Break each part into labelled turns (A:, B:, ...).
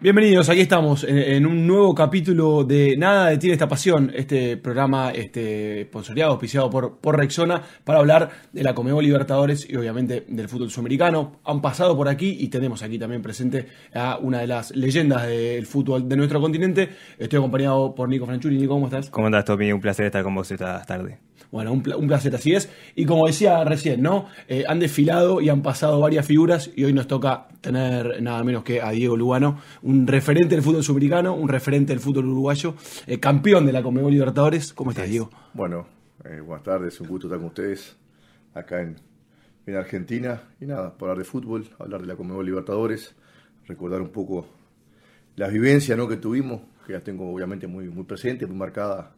A: Bienvenidos, aquí estamos en, un nuevo capítulo de Nada detiene esta pasión, este programa este, sponsoreado, auspiciado por, por Rexona, para hablar de la Comebol Libertadores y obviamente del fútbol sudamericano. Han pasado por aquí y tenemos aquí también presente a una de las leyendas del fútbol de nuestro continente. Estoy acompañado por Nico Franchuli. Nico, ¿cómo estás?
B: ¿Cómo estás, Tommy? Un placer estar con vos esta tarde.
A: Bueno, un, placer, así es. Y como decía recién, ¿no? Eh, han desfilado y han pasado varias figuras y hoy nos toca tener nada menos que a Diego Lugano, un referente del fútbol sudamericano, un referente del fútbol uruguayo, eh, campeón de la Conmebol Libertadores. ¿Cómo estás, Diego?
C: Bueno, eh, buenas tardes, un gusto estar con ustedes acá en, en Argentina. Y nada, para hablar de fútbol, hablar de la Conmebol Libertadores, recordar un poco la vivencia ¿no? que tuvimos, que ya tengo obviamente muy, muy presente, muy marcada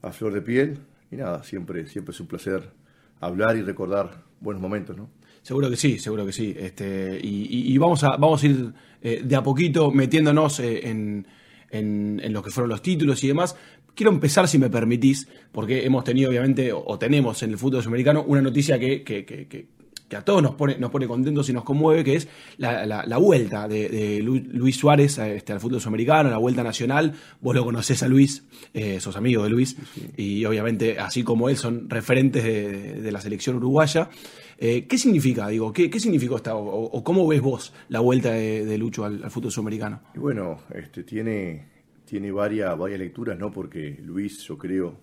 C: a flor de piel y nada, siempre, siempre es un placer hablar y recordar buenos momentos, ¿no?
A: Seguro que sí, seguro que sí. Este, y, vamos, a, vamos a ir eh, de a poquito metiéndonos eh, en, en, lo que fueron los títulos y demás. Quiero empezar, si me permitís, porque hemos tenido, obviamente, o, tenemos en el fútbol sudamericano una noticia que, que, que, que a todos nos pone, nos pone contentos y nos conmueve, que es la, vuelta de, Luis Suárez este, al fútbol sudamericano, la vuelta nacional. Vos lo conocés a Luis, eh, sos amigo de Luis, y obviamente, así como él, son referentes de, la selección uruguaya. Eh, ¿Qué significa, digo, qué, qué significó esta, o, cómo ves vos la vuelta de, Lucho al, fútbol sudamericano?
C: Y bueno, este, tiene, tiene varias, varias lecturas, ¿no? Porque Luis, yo creo,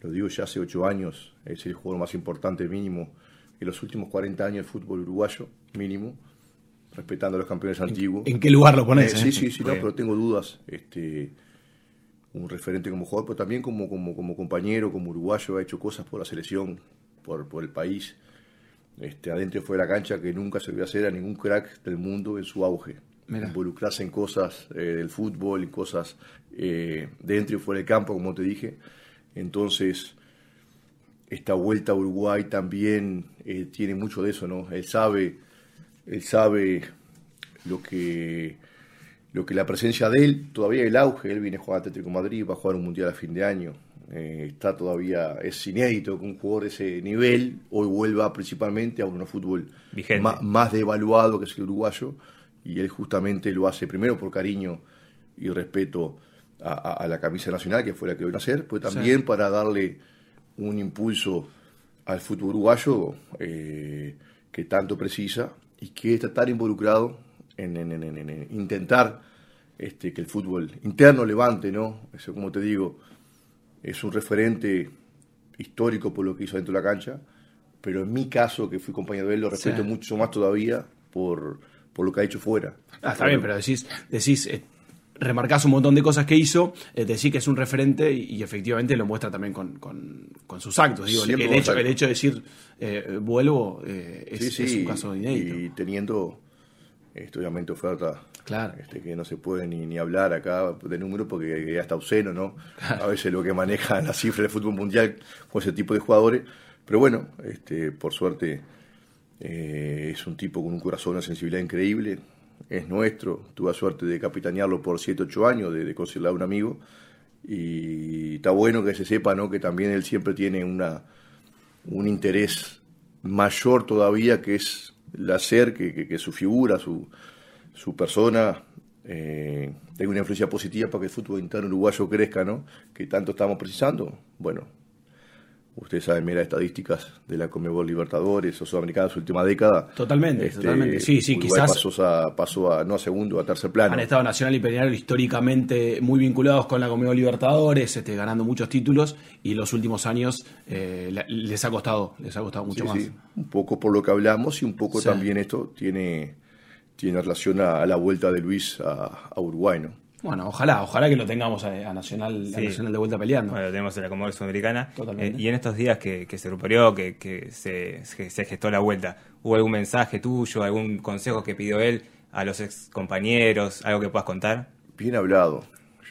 C: lo digo ya hace ocho años, es el jugador más importante mínimo en los últimos 40 años del fútbol uruguayo, mínimo, respetando a los campeones antiguos.
A: ¿En qué lugar lo pones?
C: Eh, sí, sí, sí, no, pero tengo dudas. Este, un referente como jugador, pero también como, como, como compañero, como uruguayo, ha hecho cosas por la selección, por, por el país, este, adentro y fuera de la cancha, que nunca se vio hacer a ningún crack del mundo en su auge. Involucrarse en cosas eh, del fútbol, en cosas eh, dentro y fuera del campo, como te dije. Entonces, esta vuelta a Uruguay también eh, tiene mucho de eso, ¿no? Él sabe, él sabe lo que, lo que la presencia de él, todavía el auge, él viene a jugar Atlético Madrid, va a jugar un mundial a fin de año, eh, está todavía, es inédito que un jugador de ese nivel hoy vuelva principalmente a un fútbol más, más devaluado que es el uruguayo, y él justamente lo hace primero por cariño y respeto a, la camisa nacional, que fue la que vino a hacer, pues también para darle un impulso al fútbol uruguayo eh, que tanto precisa y que está tan involucrado en, intentar este, que el fútbol interno levante, ¿no? Eso, como te digo, es un referente histórico por lo que hizo dentro de la cancha, pero en mi caso, que fui compañero de él, lo respeto mucho más todavía por, por lo que ha hecho fuera.
A: Ah, está bien, pero decís, decís eh, remarcás un montón de cosas que hizo, eh, decís que es un referente y, efectivamente lo muestra también con, con, sus actos. Digo, el, hecho, el hecho de decir eh, vuelvo eh, es, un caso inédito.
C: Y teniendo este, obviamente oferta claro. este, que no se puede ni, ni hablar acá de número porque ya está obsceno, ¿no? A veces lo que maneja la cifra del fútbol mundial con ese tipo de jugadores. Pero bueno, este, por suerte es un tipo con un corazón, una sensibilidad increíble es nuestro. Tuve la suerte de capitanearlo por 7, 8 años, de, de a un amigo. Y está bueno que se sepa ¿no? que también él siempre tiene una, un interés mayor todavía, que es el hacer que, que, su figura, su, su persona, eh, tenga una influencia positiva para que el fútbol interno uruguayo crezca, ¿no? que tanto estamos precisando. Bueno, Ustedes saben, mira estadísticas de la Comebol Libertadores o Sudamericana de su última década.
A: Totalmente, este, totalmente. Sí, sí, quizás.
C: Pasó a, pasó a, no a segundo, a tercer plano.
A: Han estado Nacional y Peñarol históricamente muy vinculados con la Comebol Libertadores, este, ganando muchos títulos y los últimos años eh, les ha costado, les ha costado mucho más. Sí.
C: Un poco por lo que hablamos y un poco también esto tiene, tiene relación a, la vuelta de Luis a, a Uruguay, ¿no?
A: Bueno, ojalá, ojalá que lo tengamos a, Nacional, Nacional de vuelta peleando.
B: Bueno, lo tenemos en la Comodoro Sudamericana. Eh, y en estos días que, se rumoreó, que, que, se, se gestó la vuelta, ¿hubo algún mensaje tuyo, algún consejo que pidió él a los ex compañeros, algo que puedas contar?
C: Bien hablado.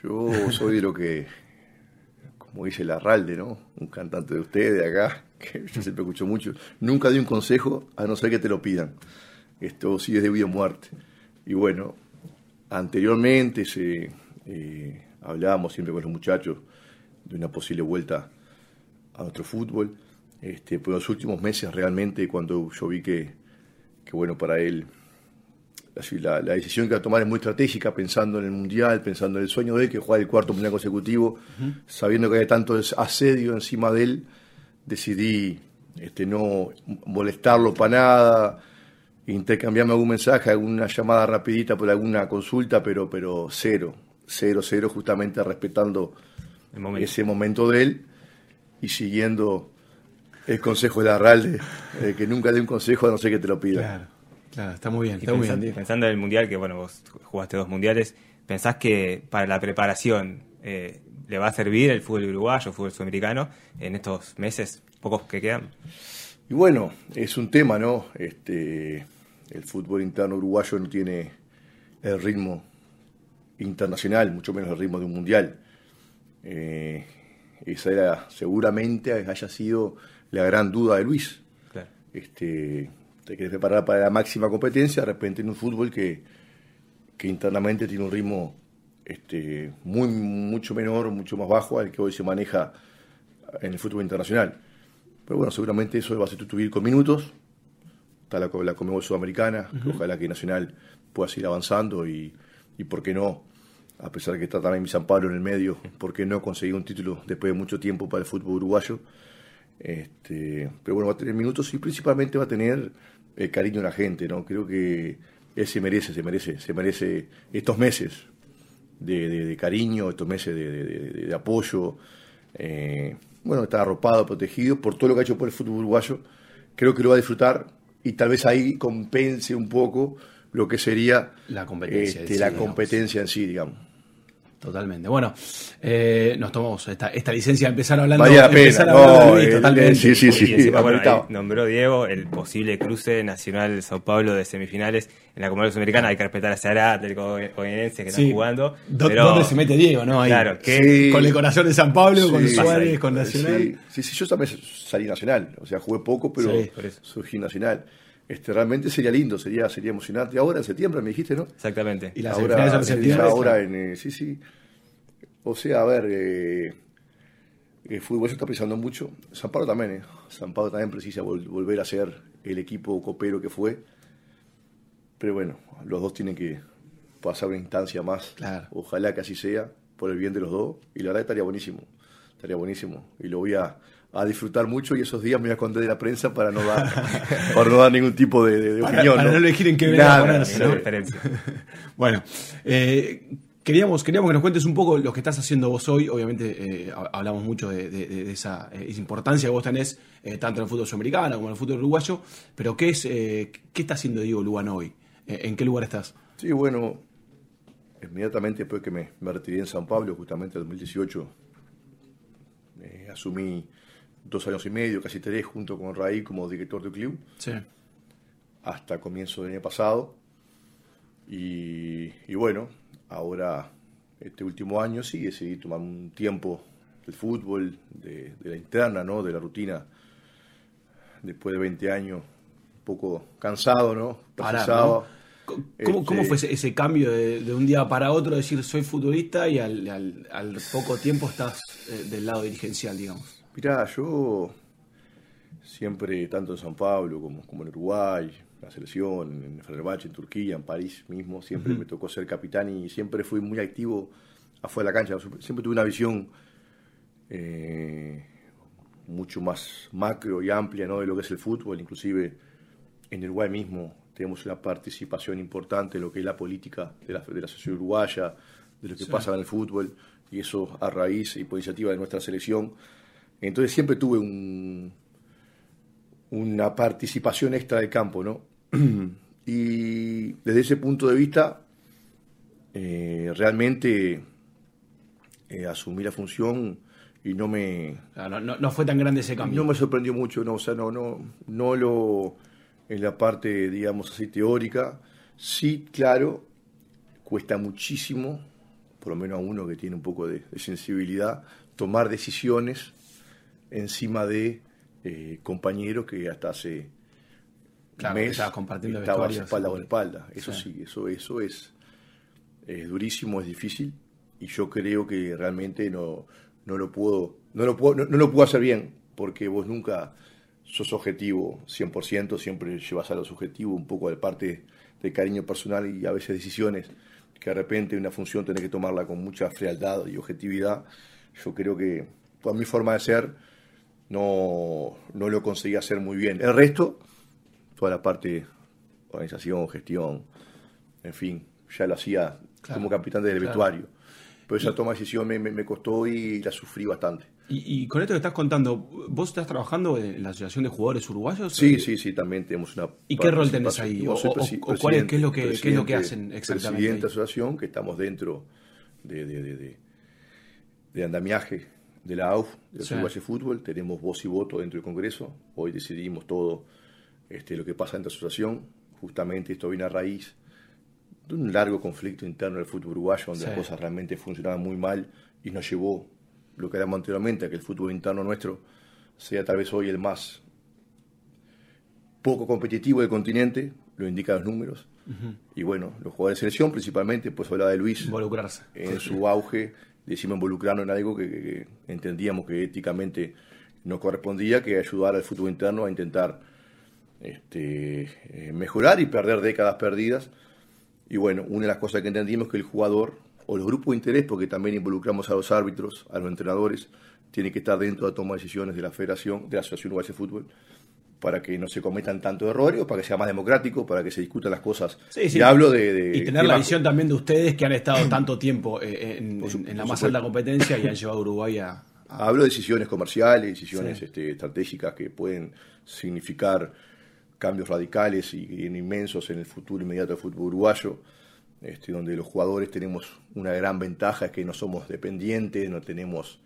C: Yo soy de lo que, como dice Larralde, ¿no? Un cantante de ustedes de acá, que yo siempre escucho mucho. Nunca di un consejo a no ser que te lo pidan. Esto sí es de vida o muerte. Y bueno, Anteriormente se, eh, hablábamos siempre con los muchachos de una posible vuelta a nuestro fútbol, este, pero en los últimos meses realmente cuando yo vi que, bueno, para él la, decisión que va a tomar es muy estratégica, pensando en el Mundial, pensando en el sueño de él, que juega el cuarto Mundial consecutivo, sabiendo que hay tanto asedio encima de él, decidí este, no molestarlo para nada, intercambiarme algún mensaje, alguna llamada rapidita por alguna consulta, pero, pero cero, cero, cero, justamente respetando ese momento de él y siguiendo el consejo de la RAL de, que nunca dé un consejo a no ser que te lo pida.
A: Claro, claro está muy bien. Está
B: pensando,
A: muy bien.
B: pensando en el mundial, que bueno, vos jugaste dos mundiales, ¿pensás que para la preparación eh, le va a servir el fútbol uruguayo, el fútbol sudamericano en estos meses, pocos que quedan?
C: Y bueno, es un tema, ¿no? Este, el fútbol interno uruguayo no tiene el ritmo internacional, mucho menos el ritmo de un mundial. Eh, esa era seguramente haya sido la gran duda de Luis. Este, te quieres preparar para la máxima competencia, de repente en un fútbol que, que internamente tiene un ritmo este, muy, mucho menor, mucho más bajo al que hoy se maneja en el fútbol internacional. Pero bueno, seguramente eso va a sustituir con minutos. Está la, la Comebol Sudamericana, ojalá que Nacional pueda seguir avanzando y, y por qué no, a pesar de que está también mi San Pablo en el medio, por qué no conseguir un título después de mucho tiempo para el fútbol uruguayo. Este, pero bueno, va a tener minutos y principalmente va a tener el cariño de la gente, ¿no? Creo que él se merece, se merece, se merece estos meses de, cariño, estos meses de, apoyo. Eh, bueno, está arropado, protegido por todo lo que ha hecho por el fútbol uruguayo. Creo que lo va a disfrutar y tal vez ahí compense un poco lo que sería
A: la competencia, este,
C: la competencia en sí, digamos.
A: Totalmente. Bueno, eh, nos tomamos esta, esta licencia de empezar hablando.
C: Vaya pena, no,
A: eh, totalmente.
C: Sí, sí, sí.
B: nombró Diego el posible cruce nacional de Sao Paulo de semifinales en la Comunidad Sudamericana. Hay que respetar a Sara, del Covenense que están jugando.
A: ¿Dónde se mete Diego, no?
B: claro,
A: con el corazón de San Pablo, con Suárez, con Nacional.
C: Sí, sí, yo también salí nacional. O sea, jugué poco, pero surgí nacional. Este, realmente sería lindo, sería, sería emocionante. Ahora en septiembre me dijiste, ¿no?
B: Exactamente.
A: Y las
C: ahora, en septiembre. Ahora en, eh, sí, sí. O sea, a ver, eh, el fútbol se está pensando mucho. San Pablo también, eh. San Pablo también precisa volver a ser el equipo copero que fue. Pero bueno, los dos tienen que pasar una instancia más. Ojalá que así sea, por el bien de los dos. Y la verdad estaría buenísimo. Estaría buenísimo. Y lo voy a, disfrutar mucho y esos días me voy a esconder de la prensa para no dar, para no dar ningún tipo de, opinión.
A: Para no, elegir en qué a ponerse. bueno, eh, Queríamos, queríamos que nos cuentes un poco lo que estás haciendo vos hoy. Obviamente eh, hablamos mucho de, esa, eh, importancia que vos tenés eh, tanto en el fútbol sudamericano como en el fútbol uruguayo. Pero ¿qué, es, qué está haciendo Diego Lugano hoy? ¿En qué lugar estás?
C: Sí, bueno, inmediatamente después que me, me retiré en San Pablo, justamente en 2018, asumí dos años y medio, casi tres, junto con Raí como director del club.
A: Sí.
C: Hasta comienzo del año pasado. Y, y bueno, Ahora, este último año sí decidí tomar un tiempo del fútbol, de, la interna, ¿no? De la rutina. Después de 20 años, un poco cansado, ¿no?
A: Pasado. ¿Cómo, ¿Cómo, fue ese, cambio de, un día para otro, decir soy futbolista y al, poco tiempo estás eh, del lado dirigencial, digamos?
C: Mirá, yo siempre, tanto en San Pablo como, como en Uruguay, la selección, en Fenerbahce, en Turquía, en París mismo, siempre me tocó ser capitán y siempre fui muy activo afuera de la cancha. Siempre tuve una visión eh, mucho más macro y amplia ¿no? de lo que es el fútbol, inclusive en Uruguay mismo tenemos una participación importante en lo que es la política de la, de la sociedad uruguaya, de lo que pasa en el fútbol, y eso a raíz y por iniciativa de nuestra selección. Entonces siempre tuve un, una participación extra del campo, ¿no? y desde ese punto de vista, eh, realmente eh, asumí la función y no me...
A: No, fue tan grande ese cambio.
C: No me sorprendió mucho, no, o sea, no, no, no lo... En la parte, digamos así, teórica, sí, claro, cuesta muchísimo, por lo menos a uno que tiene un poco de, sensibilidad, tomar decisiones encima de eh, compañeros que hasta hace
A: Claro, mes compartiendo
C: estaba espalda con espalda. Eso sí, eso, eso es, durísimo, es difícil y yo creo que realmente no, no lo puedo, no lo puedo, no, lo puedo hacer bien porque vos nunca sos objetivo 100%, siempre llevas a los objetivos un poco de parte de cariño personal y a veces decisiones que de repente una función tenés que tomarla con mucha frialdad y objetividad. Yo creo que por mi forma de ser no, no lo conseguí hacer muy bien. El resto, toda la parte organización, gestión, en fin, ya lo hacía como capitán del vestuario. Pero esa toma de decisión me, me, costó y la sufrí bastante.
A: Y, con esto que estás contando, ¿vos estás trabajando en la Asociación de Jugadores Uruguayos?
C: Sí, sí, sí, también tenemos una...
A: ¿Y qué rol tenés ahí? ¿O, cuál es, qué es lo que, qué es lo que hacen exactamente?
C: Presidente de asociación, que estamos dentro de, de, de, de andamiaje de la AUF, de sí. Uruguay Fútbol, tenemos voz y voto dentro del Congreso, hoy decidimos todo este, lo que pasa de la asociación, justamente esto viene a raíz de un largo conflicto interno del fútbol uruguayo, donde las cosas realmente funcionaban muy mal y nos llevó lo que éramos anteriormente a que el fútbol interno nuestro sea tal vez hoy el más poco competitivo del continente, lo indican los números. Y bueno, los jugadores de selección principalmente, pues hablaba de Luis,
A: involucrarse.
C: en su auge, decimos involucrarnos en algo que, entendíamos que éticamente nos correspondía, que ayudar al fútbol interno a intentar este, eh, mejorar y perder décadas perdidas. Y bueno, una de las cosas que entendimos es que el jugador o los grupos de interés, porque también involucramos a los árbitros, a los entrenadores, tiene que estar dentro de la toma de decisiones de la Federación, de la Asociación Uruguaya de Fútbol, para que no se cometan tanto errores, para que sea más democrático, para que se discutan las cosas.
A: y hablo de, y tener la visión también de ustedes que han estado tanto tiempo eh, en, la más alta competencia y han llevado a Uruguay a,
C: Hablo de decisiones comerciales, decisiones este, estratégicas que pueden significar cambios radicales y, inmensos en el futuro inmediato del fútbol uruguayo, este, donde los jugadores tenemos una gran ventaja, es que no somos dependientes, no tenemos...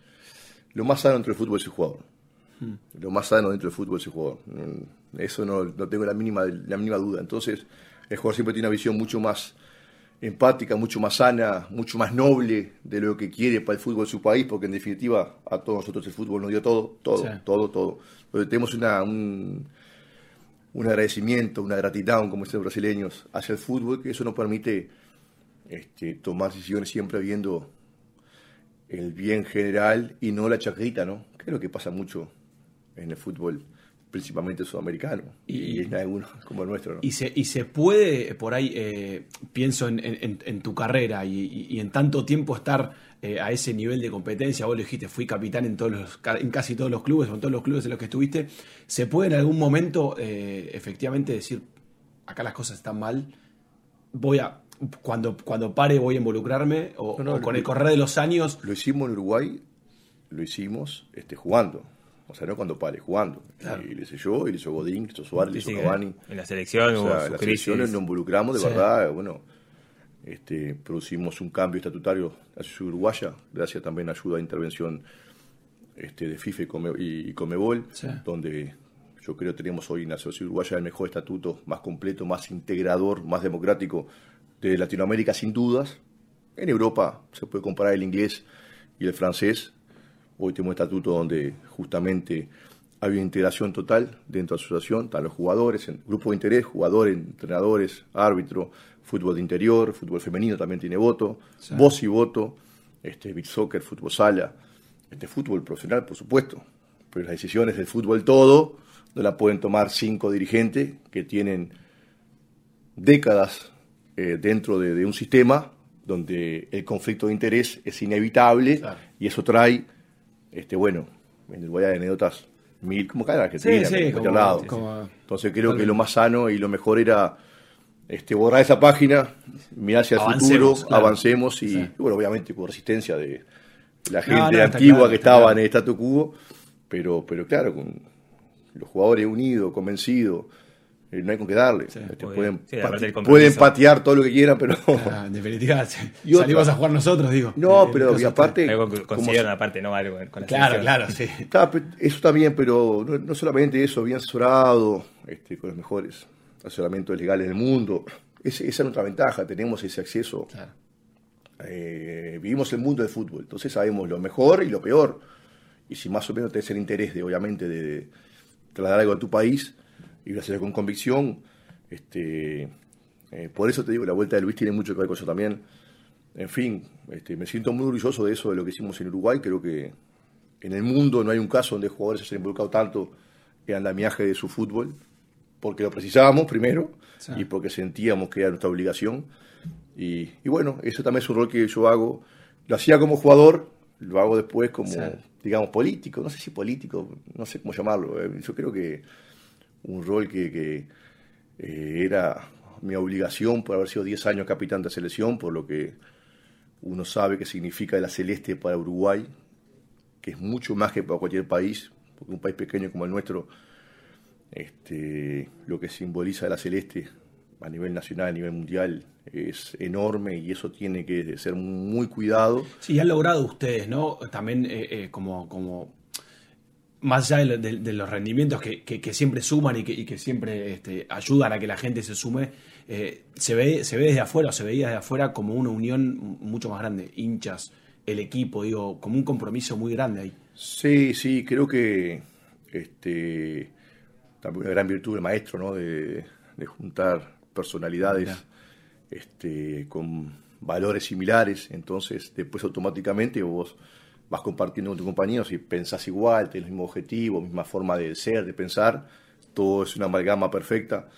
C: Lo más sano dentro del fútbol es el jugador. Hmm. Lo más sano dentro del fútbol es el jugador. Mm, eso no, no tengo la mínima, la mínima duda. Entonces, el jugador siempre tiene una visión mucho más empática, mucho más sana, mucho más noble de lo que quiere para el fútbol de su país, porque en definitiva a todos nosotros el fútbol nos dio todo, todo, todo, todo. tenemos una, un, un agradecimiento, una gratitud, como dicen los brasileños, hacia el fútbol, que eso nos permite este, tomar decisiones siempre viendo el bien general y no la chacrita, ¿no? Que es lo que pasa mucho en el fútbol principalmente sudamericano, y, es alguno como el nuestro. ¿no?
A: Y, se, y se puede, por ahí, eh, pienso en, en, tu carrera y, en tanto tiempo estar eh, a ese nivel de competencia, vos lo dijiste, fui capitán en, todos los, en casi todos los clubes, o en todos los clubes en los que estuviste, ¿se puede en algún momento eh, efectivamente decir, acá las cosas están mal, voy a... Cuando, cuando pare voy a involucrarme o, con el correr de los años.
C: Lo hicimos en Uruguay, lo hicimos este, jugando o sea, no cuando pare, jugando. Y le hice yo, y le hizo Godín, le hizo Suárez, le hizo Cavani.
B: En la selección,
C: o sea, en las selecciones nos involucramos de verdad. Bueno, este, producimos un cambio estatutario a la uruguaya, gracias también a ayuda de intervención este, de FIFA y, Comebol, donde yo creo que tenemos hoy en la sociedad uruguaya el mejor estatuto, más completo, más integrador, más democrático de Latinoamérica, sin dudas. En Europa se puede comparar el inglés y el francés, Hoy tenemos un estatuto donde justamente hay una integración total dentro de la asociación, están los jugadores, en grupo de interés, jugadores, entrenadores, árbitro, fútbol de interior, fútbol femenino también tiene voto, voz y voto, este, beat soccer, fútbol sala, este fútbol profesional, por supuesto, pero las decisiones del fútbol todo no la pueden tomar cinco dirigentes que tienen décadas eh, dentro de, un sistema donde el conflicto de interés es inevitable y eso trae este, bueno, voy a anécdotas mil, como cada Argentina, sí, sí, como, lado. Entonces creo que lo más sano y lo mejor era este, borrar esa página, mirar hacia el futuro, avancemos y, bueno, obviamente con resistencia de la gente antigua que estaba en el statu quo, pero, pero claro, con los jugadores unidos, convencidos, no hay con qué darle. Este, pueden, patear todo lo que quieran, pero.
A: Ah, en definitiva, salimos a jugar nosotros, digo.
C: No, eh, pero y aparte.
B: Consideran aparte, ¿no? Algo
A: con la Claro, claro, sí.
C: eso también, pero no, solamente eso, bien asesorado, este, con los mejores asesoramientos legales del mundo. esa es nuestra ventaja, tenemos ese acceso. Eh, vivimos el mundo del fútbol, entonces sabemos lo mejor y lo peor. Y si más o menos tenés el interés, de, obviamente, de trasladar algo a tu país y gracias con convicción. Este, eh, por eso te digo, la vuelta de Luis tiene mucho que ver con eso también. En fin, este, me siento muy orgulloso de eso, de lo que hicimos en Uruguay. Creo que en el mundo no hay un caso donde jugadores se hayan involucrado tanto el andamiaje de su fútbol, porque lo precisábamos primero y porque sentíamos que era nuestra obligación. Y, bueno, eso también es un rol que yo hago. Lo hacía como jugador, lo hago después como, digamos, político. No sé si político, no sé cómo llamarlo. Eh. Yo creo que un rol que, eh, era mi obligación por haber sido 10 años capitán de selección, por lo que uno sabe que significa la celeste para Uruguay, que es mucho más que para cualquier país, porque un país pequeño como el nuestro, este, lo que simboliza la celeste a nivel nacional, a nivel mundial, es enorme y eso tiene que ser muy cuidado.
A: Sí, han logrado ustedes, ¿no? También eh, eh, como, como más allá de, los rendimientos que, que, siempre suman y que, y que siempre este, ayudan a que la gente se sume, eh, se, ve, se ve desde afuera, o se veía desde afuera como una unión mucho más grande, hinchas, el equipo, digo, como un compromiso muy grande ahí.
C: Sí, sí, creo que este, también una gran virtud del maestro, ¿no? De, juntar personalidades este, con valores similares, entonces después automáticamente vos vas compartiendo con tus compañeros y pensás igual, tenés el mismo objetivo, misma forma de ser, de pensar, todo es una amalgama perfecta.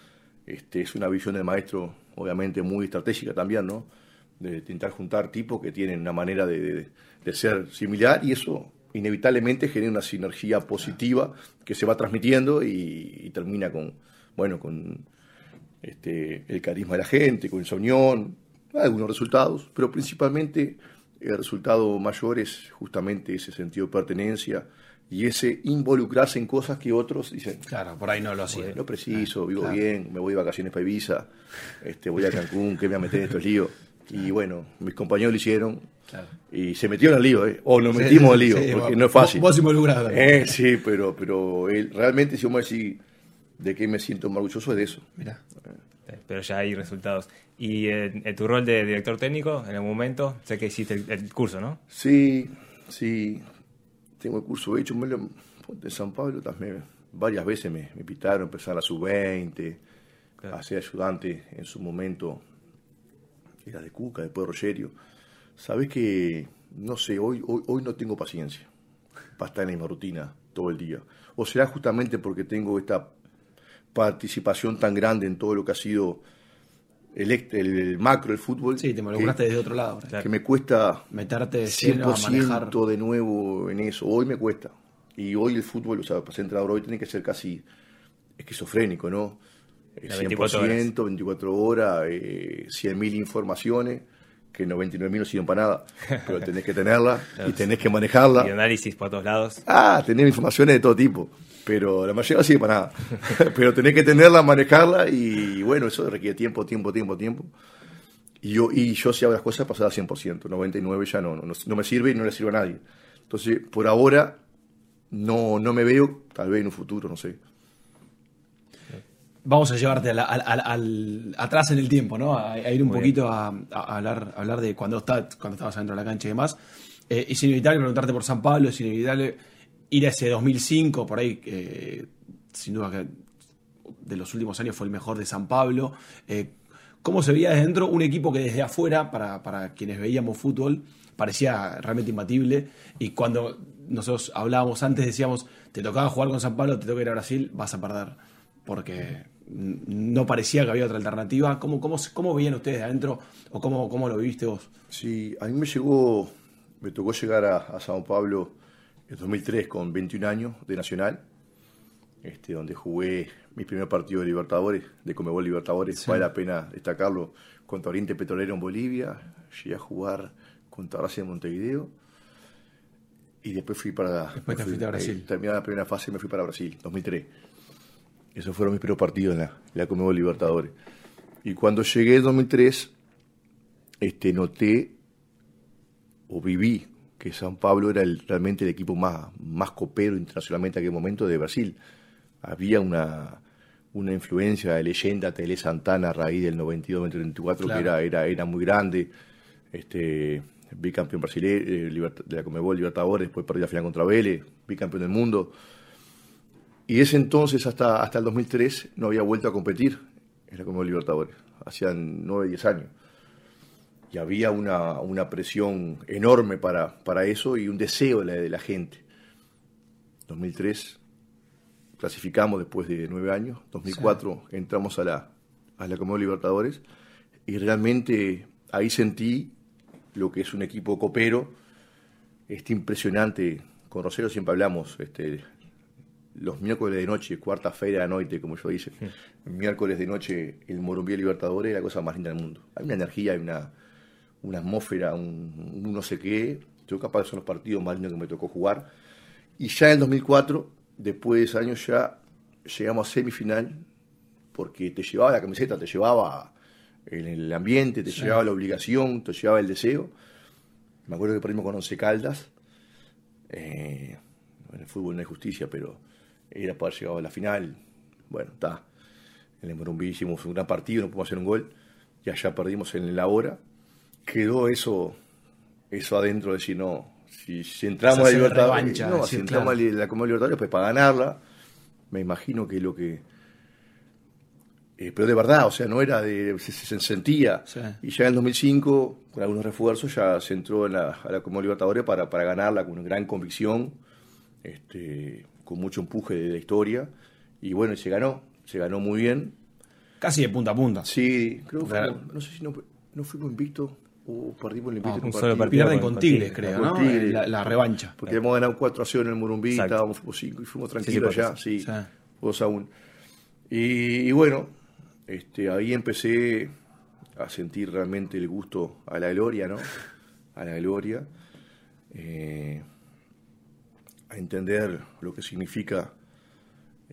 C: Este, es una visión del maestro, obviamente, muy estratégica también, ¿no? De intentar juntar tipos que tienen una manera de, ser similar y eso inevitablemente genera una sinergia positiva que se va transmitiendo y, termina con, bueno, con este, el carisma de la gente, con esa unión, algunos resultados, pero principalmente el resultado mayor es justamente ese sentido de pertenencia y ese involucrarse en cosas que otros dicen.
A: Claro, por ahí no lo hacía.
C: No preciso, vivo bien, me voy de vacaciones para Ibiza, este, voy a Cancún, que me voy a meter en estos líos. Y bueno, mis compañeros lo hicieron y se metieron al lío, ¿eh? o nos metimos al lío, porque no es fácil.
A: Vos involucrado.
C: Eh, sí, pero, pero él, realmente, si vamos a decir de qué me siento más orgulloso, es de eso.
B: Mira. Pero ya hay resultados. ¿Y en, tu rol de director técnico, en el momento, sé que hiciste el, curso, ¿no?
C: Sí, sí. Tengo el curso hecho. de San Pablo también varias veces me, me invitaron a empezar a sub-20, a ser ayudante en su momento. Era de Cuca, después de Rogerio. Sabes que, no sé, hoy, hoy, hoy no tengo paciencia para estar en la misma rutina todo el día. O será justamente porque tengo esta participación tan grande en todo lo que ha sido el, el macro, el fútbol.
A: Sí, te involucraste desde otro lado.
C: Que me cuesta
A: meterte
C: 100% de nuevo en eso. Hoy me cuesta. Y hoy el fútbol, o sea, para ser entrenador hoy tiene que ser casi esquizofrénico, ¿no? 100%, 24 horas, 24 horas eh, 100.000 informaciones, que 99.000 no sirven para nada, pero tenés que tenerla y tenés que manejarla.
B: Y análisis por todos lados.
C: Ah, tenés informaciones de todo tipo pero la mayoría no sirve para nada. pero tenés que tenerla, manejarla y bueno, eso requiere tiempo, tiempo, tiempo, tiempo. Y yo, y yo si hago las cosas pasar al 100%, 99 ya no, no, me sirve y no le sirve a nadie. Entonces, por ahora no, no me veo, tal vez en un futuro, no sé.
A: Vamos a llevarte al, atrás en el tiempo, ¿no? A, ir un poquito a, hablar, hablar de cuando, está, cuando estabas dentro de la cancha y demás. Eh, es inevitable preguntarte por San Pablo, es inevitable ir a ese 2005, por ahí, sin duda que de los últimos años fue el mejor de San Pablo. Eh, ¿Cómo se veía desde dentro un equipo que desde afuera, para, para quienes veíamos fútbol, parecía realmente imbatible? Y cuando nosotros hablábamos antes, decíamos, te tocaba jugar con San Pablo, te toca ir a Brasil, vas a perder. Porque no parecía que había otra alternativa. ¿Cómo, cómo, cómo veían ustedes de adentro o cómo, cómo lo viviste vos?
C: Sí, a mí me llegó, me tocó llegar a, a San Pablo en 2003 con 21 años de Nacional, este, donde jugué mi primer partido de Libertadores, de Comebol Libertadores, vale la pena destacarlo, contra Oriente Petrolero en Bolivia, llegué a jugar contra Racing de Montevideo y después fui para...
A: Después fui, a Brasil.
C: Eh, terminada la primera fase me fui para Brasil, 2003. Esos fueron mis primeros partidos en la, en la Comebol Libertadores. Y cuando llegué en 2003, este, noté o viví que San Pablo era realmente el equipo más, más copero internacionalmente en aquel momento de Brasil. Había una, una influencia de leyenda Tele Santana a raíz del 92-94 que era, era, era muy grande. Este, bicampeón brasileño eh, de la Comebol Libertadores, después perdió la final contra Vélez, bicampeón del mundo. Y ese entonces, hasta, hasta el 2003, no había vuelto a competir en la Comebol Libertadores. Hacían 9, 10 años y había una, una presión enorme para, para, eso y un deseo de la, de la gente. 2003 clasificamos después de nueve años. 2004 entramos a la, a la Comunidad Libertadores y realmente ahí sentí lo que es un equipo copero, este impresionante. Con Rosero siempre hablamos, este, los miércoles de noche, cuarta feira de noche, como yo dice, miércoles de noche el Morumbí Libertadores es la cosa más linda del mundo. Hay una energía, hay una, una atmósfera, un, no sé qué. Yo capaz son los partidos más lindos que me tocó jugar. Y ya en 2004, después de ese año, ya llegamos a semifinal, porque te llevaba la camiseta, te llevaba en el ambiente, te llevaba la obligación, te llevaba el deseo. Me acuerdo que perdimos con Once Caldas. Eh, en el fútbol no hay justicia, pero era para haber llegado a la final. Bueno, está. En el Morumbí hicimos un gran partido, no pudimos hacer un gol. Y allá perdimos en la hora. Quedó eso, eso adentro de decir, no, si, entramos a la Libertadores, no, si entramos a la Comunidad Libertadores, pues para ganarla, me imagino que lo que eh, pero de verdad, o sea, no era de. se, sentía. Y ya en el 2005, con algunos refuerzos, ya se entró en la, a la Comunidad Libertadores para, para ganarla con gran convicción, este, con mucho empuje de la historia. Y bueno, y se ganó, se ganó muy bien.
A: Casi de punta a punta.
C: Sí, creo que no sé si no, no fuimos invictos o perdimos el invicto.
A: No, un solo partido. Pierden con Tigres, creo, ¿no? La, revancha.
C: Porque hemos ganado 4 a 0 en el Murumbí, estábamos 5 y fuimos tranquilos sí, allá, sí, 2 a 1. Y, y bueno, este, ahí empecé a sentir realmente el gusto a la gloria, ¿no? A la gloria. Eh, a entender lo que significa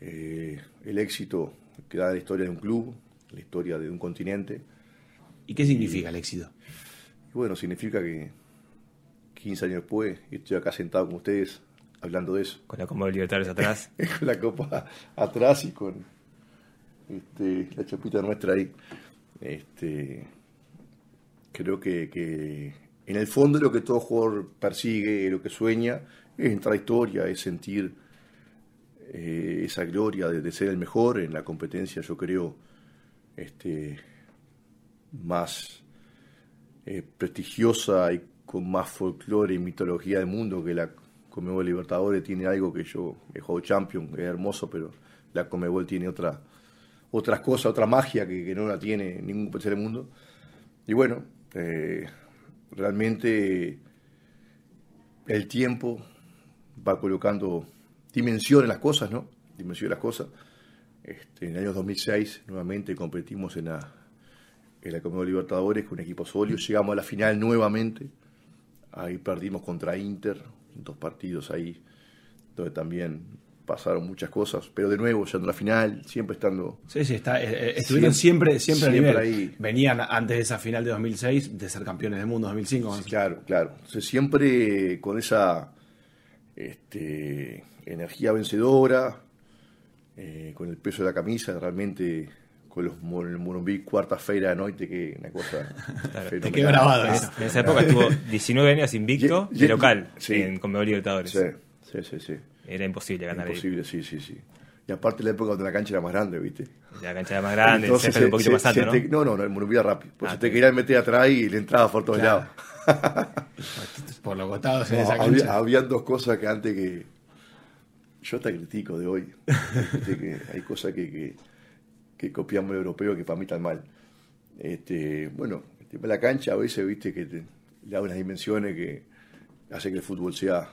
C: eh, el éxito que da la historia de un club, la historia de un continente.
A: ¿Y qué significa el éxito?
C: Bueno, significa que 15 años después estoy acá sentado con ustedes hablando de eso.
B: Con la Copa de Libertadores atrás.
C: con la Copa atrás y con, este, la chapita nuestra ahí. Este, creo que, en el fondo lo que todo jugador persigue, lo que sueña, es entrar a historia, es sentir eh, esa gloria de, ser el mejor en la competencia, yo creo, este, más eh, prestigiosa y con más folclore y mitología del mundo que la Comebol Libertadores tiene algo que yo he jugado Champion, es hermoso, pero la Comebol tiene otra otras cosas, otra magia que, no la tiene ningún país del mundo. Y bueno, eh, realmente el tiempo va colocando dimensión en las cosas, ¿no? Dimensión en las cosas. Este, en el año 2006 nuevamente competimos en la, en la Comunidad Libertadores con un equipo sólido, llegamos a la final nuevamente, ahí perdimos contra Inter, dos partidos ahí, donde también pasaron muchas cosas, pero de nuevo, ya en la final, siempre estando...
A: Sí, sí, está, eh, eh, estuvieron siempre, siempre, siempre, Ahí. Venían antes de esa final de 2006 de ser campeones del mundo 2005.
C: claro, claro. siempre con esa este, energía vencedora, eh, con el peso de la camisa, realmente con los el Morumbí cuarta feira de noche, que una cosa
A: Te quedó grabado
B: eso. En esa época estuvo 19 años invicto de local en Conmebol Libertadores.
C: Sí, sí, sí. sí.
B: Era imposible ganar
C: Imposible, sí, sí, sí. Y aparte la época donde la cancha era más grande, ¿viste?
B: La cancha era más grande, Entonces, un poquito más alto, ¿no?
C: no, no, no, el Morumbí rápido. Pues ah, se te quería meter atrás y le entraba por todos lados.
A: por los costados en esa cancha.
C: habían dos cosas que antes que... Yo te critico de hoy. que hay cosas que, que, que copiamos el europeo que para mí están mal. Este, bueno, el tema de la cancha a veces, viste, que te, le da unas dimensiones que hace que el fútbol sea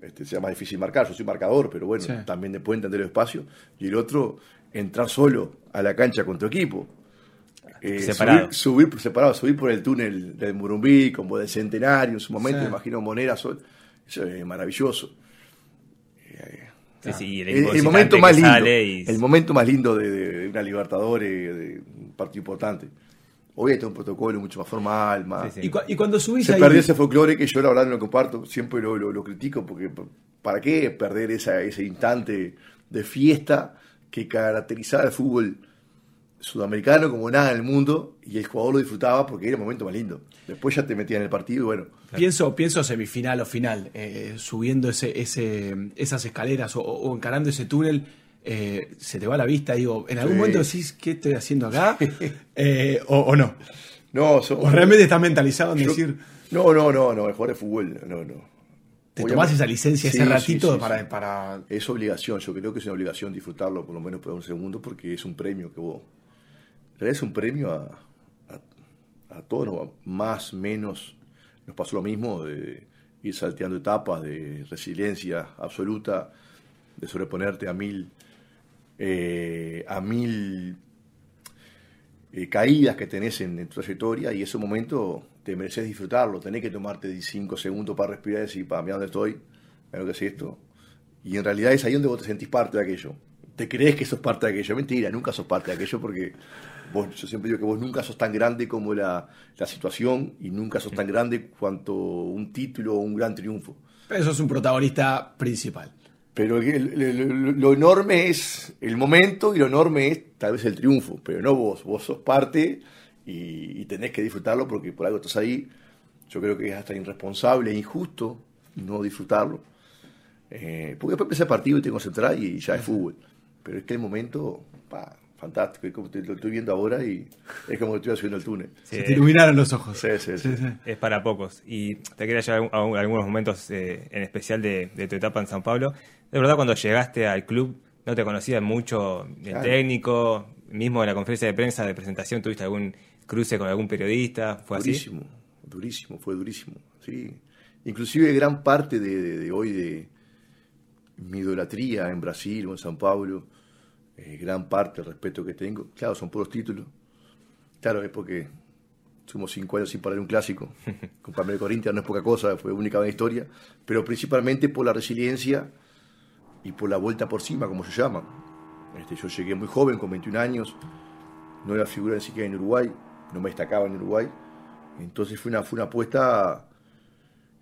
C: este, sea más difícil marcar. Yo soy marcador, pero bueno, también te puede entender el espacio. Y el otro, entrar solo a la cancha con tu equipo.
B: Eh, separado.
C: Subir, subir, separado, subir por el túnel del Murumbí, como del Centenario, en su momento, imagino Monera, Sol. Eso es maravilloso. El, momento más lindo, el momento más lindo de, una Libertadores, de un partido importante. Hoy está un protocolo mucho más formal, más...
A: Y, cuando subís
C: Se perdió ese folclore que yo la verdad no lo comparto, siempre lo, lo, critico, porque ¿para qué perder esa, ese instante de fiesta que caracterizaba el fútbol sudamericano como nada en el mundo y el jugador lo disfrutaba porque era el momento más lindo. Después ya te metían en el partido y bueno.
A: Pienso, pienso semifinal o final, eh, subiendo ese, ese, esas escaleras o encarando ese túnel eh, se te va la vista, digo, ¿en algún momento decís qué estoy haciendo acá? Eh, o, no.
C: No,
A: o realmente estás mentalizado en decir.
C: No, no, no, no, el jugador de fútbol, no, no.
A: ¿Te tomás esa licencia ese ratito para, para,
C: Es obligación, yo creo que es una obligación disfrutarlo por lo menos por un segundo porque es un premio que vos... Es un premio a, todos, más, menos, nos pasó lo mismo de ir salteando etapas de resiliencia absoluta, de sobreponerte a mil, eh, a mil eh, caídas que tenés en, tu trayectoria y ese momento te mereces disfrutarlo, tenés que tomarte cinco segundos para respirar y decir, para mí dónde estoy, mira lo que es esto. Y en realidad es ahí donde vos te sentís parte de aquello. Te crees que sos parte de aquello. Mentira, nunca sos parte de aquello porque vos, yo siempre digo que vos nunca sos tan grande como la, la situación y nunca sos tan grande cuanto un título o un gran triunfo.
A: Pero sos un protagonista principal.
C: Pero lo enorme es el momento y lo enorme es tal vez el triunfo, pero no vos. Vos sos parte y, tenés que disfrutarlo porque por algo estás ahí. Yo creo que es hasta irresponsable e injusto no disfrutarlo. Eh, porque después empecé el partido y te concentrás y ya es fútbol. Pero es que el momento, fantástico. Es como te, lo estoy viendo ahora y es como que estoy haciendo el túnel.
A: Se te iluminaron los ojos.
C: Sí, sí, sí.
B: Es para pocos. Y te quería llevar a, algunos momentos eh, en especial de, tu etapa en San Pablo. De verdad, cuando llegaste al club, no te conocían mucho el técnico, mismo en la conferencia de prensa de presentación, ¿tuviste algún cruce con algún periodista? ¿Fue
C: durísimo, Durísimo, fue durísimo, sí. Inclusive gran parte de, hoy de mi idolatría en Brasil o en San Pablo, eh, gran parte del respeto que tengo, claro, son puros títulos. Claro, es porque somos cinco años sin parar un clásico. Con Palmeiras Corinthians no es poca cosa, fue única en la historia, pero principalmente por la resiliencia y por la vuelta por cima, como se llama. Este, yo llegué muy joven, con 21 años, no era figura ni siquiera en Uruguay, no me destacaba en Uruguay. Entonces fue una, fue una apuesta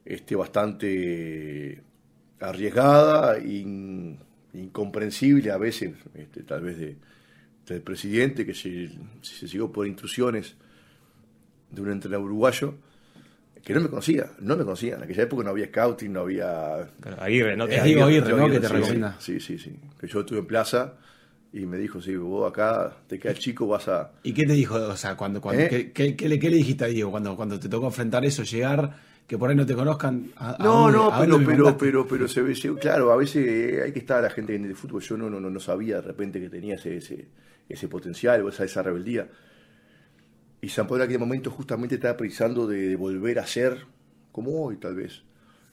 C: este, bastante arriesgada, e incomprensible a veces, este, tal vez de, del presidente, que se, se siguió por instrucciones de un entrenador uruguayo que no me conocía, no me conocía. En aquella época no había scouting, no había.
B: Aguirre, ¿no?
A: Te Aguirre, Aguirre, ¿no? Que te recomienda.
C: Sí, sí, sí. Que yo estuve en plaza y me dijo, sí, vos acá te quedas chico, vas a...
A: ¿Y qué te dijo? O sea, cuando, cuando ¿Eh? ¿qué, qué, le, ¿qué, le, dijiste a Diego cuando, cuando te tocó enfrentar eso, llegar, que por ahí no te conozcan?
C: no, no, pero, pero, pero, pero, se ve, claro, a veces hay que estar la gente en el fútbol. Yo no, no, no, sabía de repente que tenía ese, ese, ese potencial o esa, esa rebeldía. Y San Pablo en aquel momento justamente estaba precisando de volver a ser como hoy tal vez,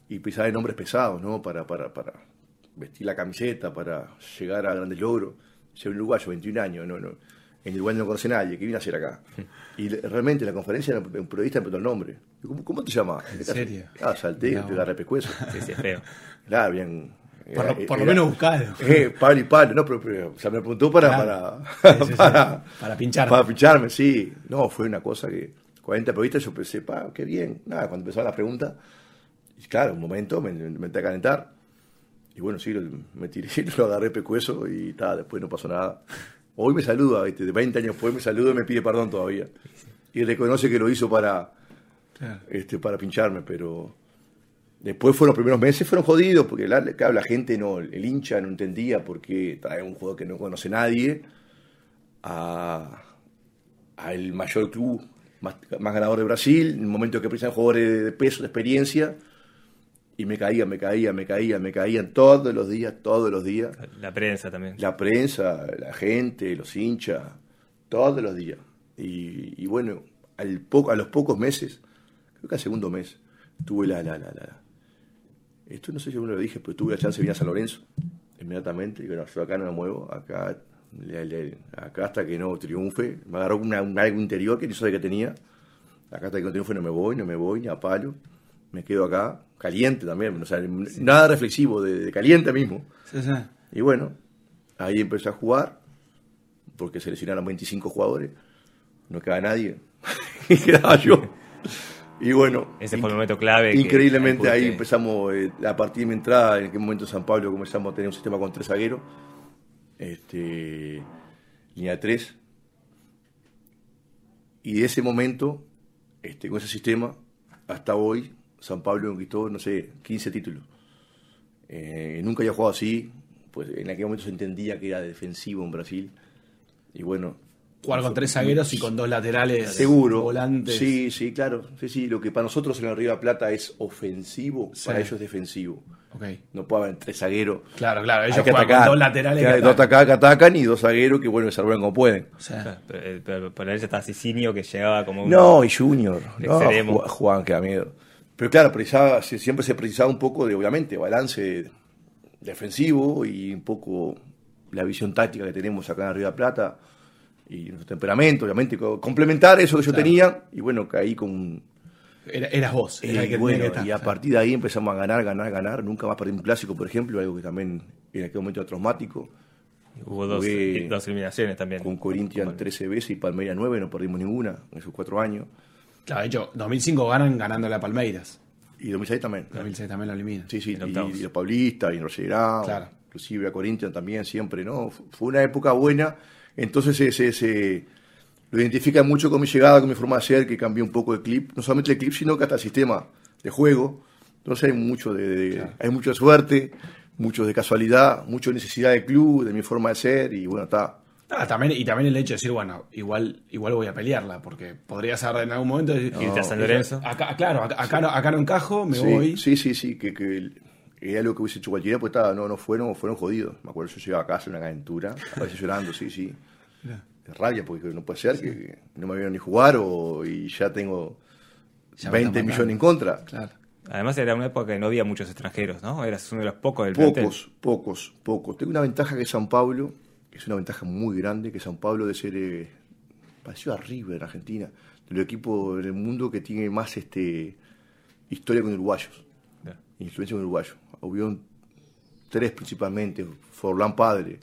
C: y pisar en hombres pesados, ¿no? Para, para, para vestir la camiseta, para llegar a grandes logros. Soy un uruguayo, 21 años, no, no. En Uruguay no conoce nadie, ¿qué viene a hacer acá? Y realmente en la conferencia un periodista me preguntó el nombre. ¿Cómo, cómo te llamas?
A: ¿En serio?
C: Ah, salté, no. te agarré pescuezo.
B: Sí, sí, es feo.
C: Claro, bien.
A: Por, lo menos buscado.
C: Eh, Pablo y Pablo, no, pero, o sea, me preguntó para, para,
A: para, para, pincharme.
C: Para pincharme, sí. No, fue una cosa que 40 periodistas, yo pensé, pa, qué bien. Nada, cuando empezaron las preguntas, y claro, un momento me, me a calentar. Y bueno, sí, me tiré, lo agarré pecueso y tal, después no pasó nada. Hoy me saluda, de 20 años después me saluda y me pide perdón todavía. Y reconoce que lo hizo para, este, para pincharme, pero después fueron los primeros meses, fueron jodidos, porque la, claro, la gente, no, el hincha no entendía por qué trae un juego que no conoce nadie a, a el mayor club más, ganador de Brasil, en el momento que precisan jugadores de peso, de experiencia, y me caía, me caía, me caía, me caían todos los días, todos los días.
B: La prensa también.
C: La prensa, la gente, los hinchas, todos los días. Y, bueno, al poco, a los pocos meses, creo que al segundo mes, tuve la, la, la, la esto no sé si uno lo dije, pero tuve la chance de venir a San Lorenzo inmediatamente. Y bueno, yo acá no me muevo, acá acá hasta que no triunfe, me agarró un algo interior que no sabía que tenía. Acá hasta que no triunfe no me voy, no me voy, ni a palo. Me quedo acá, caliente también, nada reflexivo, de, caliente mismo. Y bueno, ahí empecé a jugar, porque seleccionaron 25 jugadores, no queda nadie, y quedaba yo. Y bueno,
B: ese fue el momento clave.
C: Increíblemente ahí empezamos, eh, a partir de mi entrada, en aquel momento en San Pablo comenzamos a tener un sistema con tres zagueros este, línea 3. Y de ese momento, este, con ese sistema, hasta hoy, San Pablo conquistó, no sé, 15 títulos. Eh, nunca había jugado así, pues en aquel momento se entendía que era defensivo en Brasil. Y bueno,
A: jugar con tres zagueros y con dos laterales.
C: Seguro.
A: Volantes.
C: Sí, sí, claro. Sí, sí. Lo que para nosotros en el Río de la Plata es ofensivo, para ellos es defensivo.
A: Okay.
C: No puede haber tres zagueros.
A: Claro, claro. Ellos juegan con dos laterales.
C: Que, dos atacan, que atacan y dos zagueros que, bueno, se arreglan como pueden.
B: O sea, pero, pero, pero, él ya está Cicinio que llegaba como un.
C: No, y Junior. No, Juan, que da miedo. Pero claro, precisaba, siempre se precisaba un poco de, obviamente, balance defensivo y un poco la visión táctica que tenemos acá en Río de la Plata y nuestro temperamento, obviamente, complementar eso que yo tenía y bueno, caí con...
A: Era, eras vos.
C: Era eh, bueno, y a partir de ahí empezamos a ganar, ganar, ganar. Nunca más perdí un clásico, por ejemplo, algo que también en aquel momento era traumático.
B: Hubo dos, dos eliminaciones también.
C: Con Corinthians 13 veces y Palmeiras 9, no perdimos ninguna en esos cuatro años.
A: Claro, de hecho, 2005 ganan ganando a Palmeiras.
C: Y 2006 también.
A: 2006 también lo eliminan.
C: Sí, sí, y, y, los Paulistas, y Roger claro. inclusive a Corinthians también siempre, ¿no? Fue una época buena entonces se, se, lo identifica mucho con mi llegada, con mi forma de ser, que cambió un poco el clip, no solamente el clip, sino que hasta el sistema de juego. Entonces hay mucho de, hay mucha suerte, mucho de casualidad, mucha necesidad del club, de mi forma de ser, y bueno, está.
A: Ah, también, y también el hecho de decir, bueno, igual, igual voy a pelearla, porque podría ser en algún momento
B: irte a San Lorenzo.
A: Acá, claro, acá, no, acá no encajo, me voy.
C: Sí, sí, sí, que, que era lo que hubiese hecho cualquiera, pues estaba, no, no fueron, fueron jodidos. Me acuerdo, yo llegaba a casa en una calentura, a veces llorando, sí, sí. De rabia, porque no puede ser que no me vieron ni jugar o, y ya tengo 20 millones en contra.
A: Claro.
B: Además era una época que no había muchos extranjeros, ¿no? Eras uno de los pocos del
C: Pocos, pocos, pocos. Tengo una ventaja que San Pablo, es una ventaja muy grande, que San Pablo de ser eh, parecido a River en Argentina, del equipo del mundo que tiene más este historia con uruguayos, influencia con uruguayos hubo tres principalmente, Forlán Padre,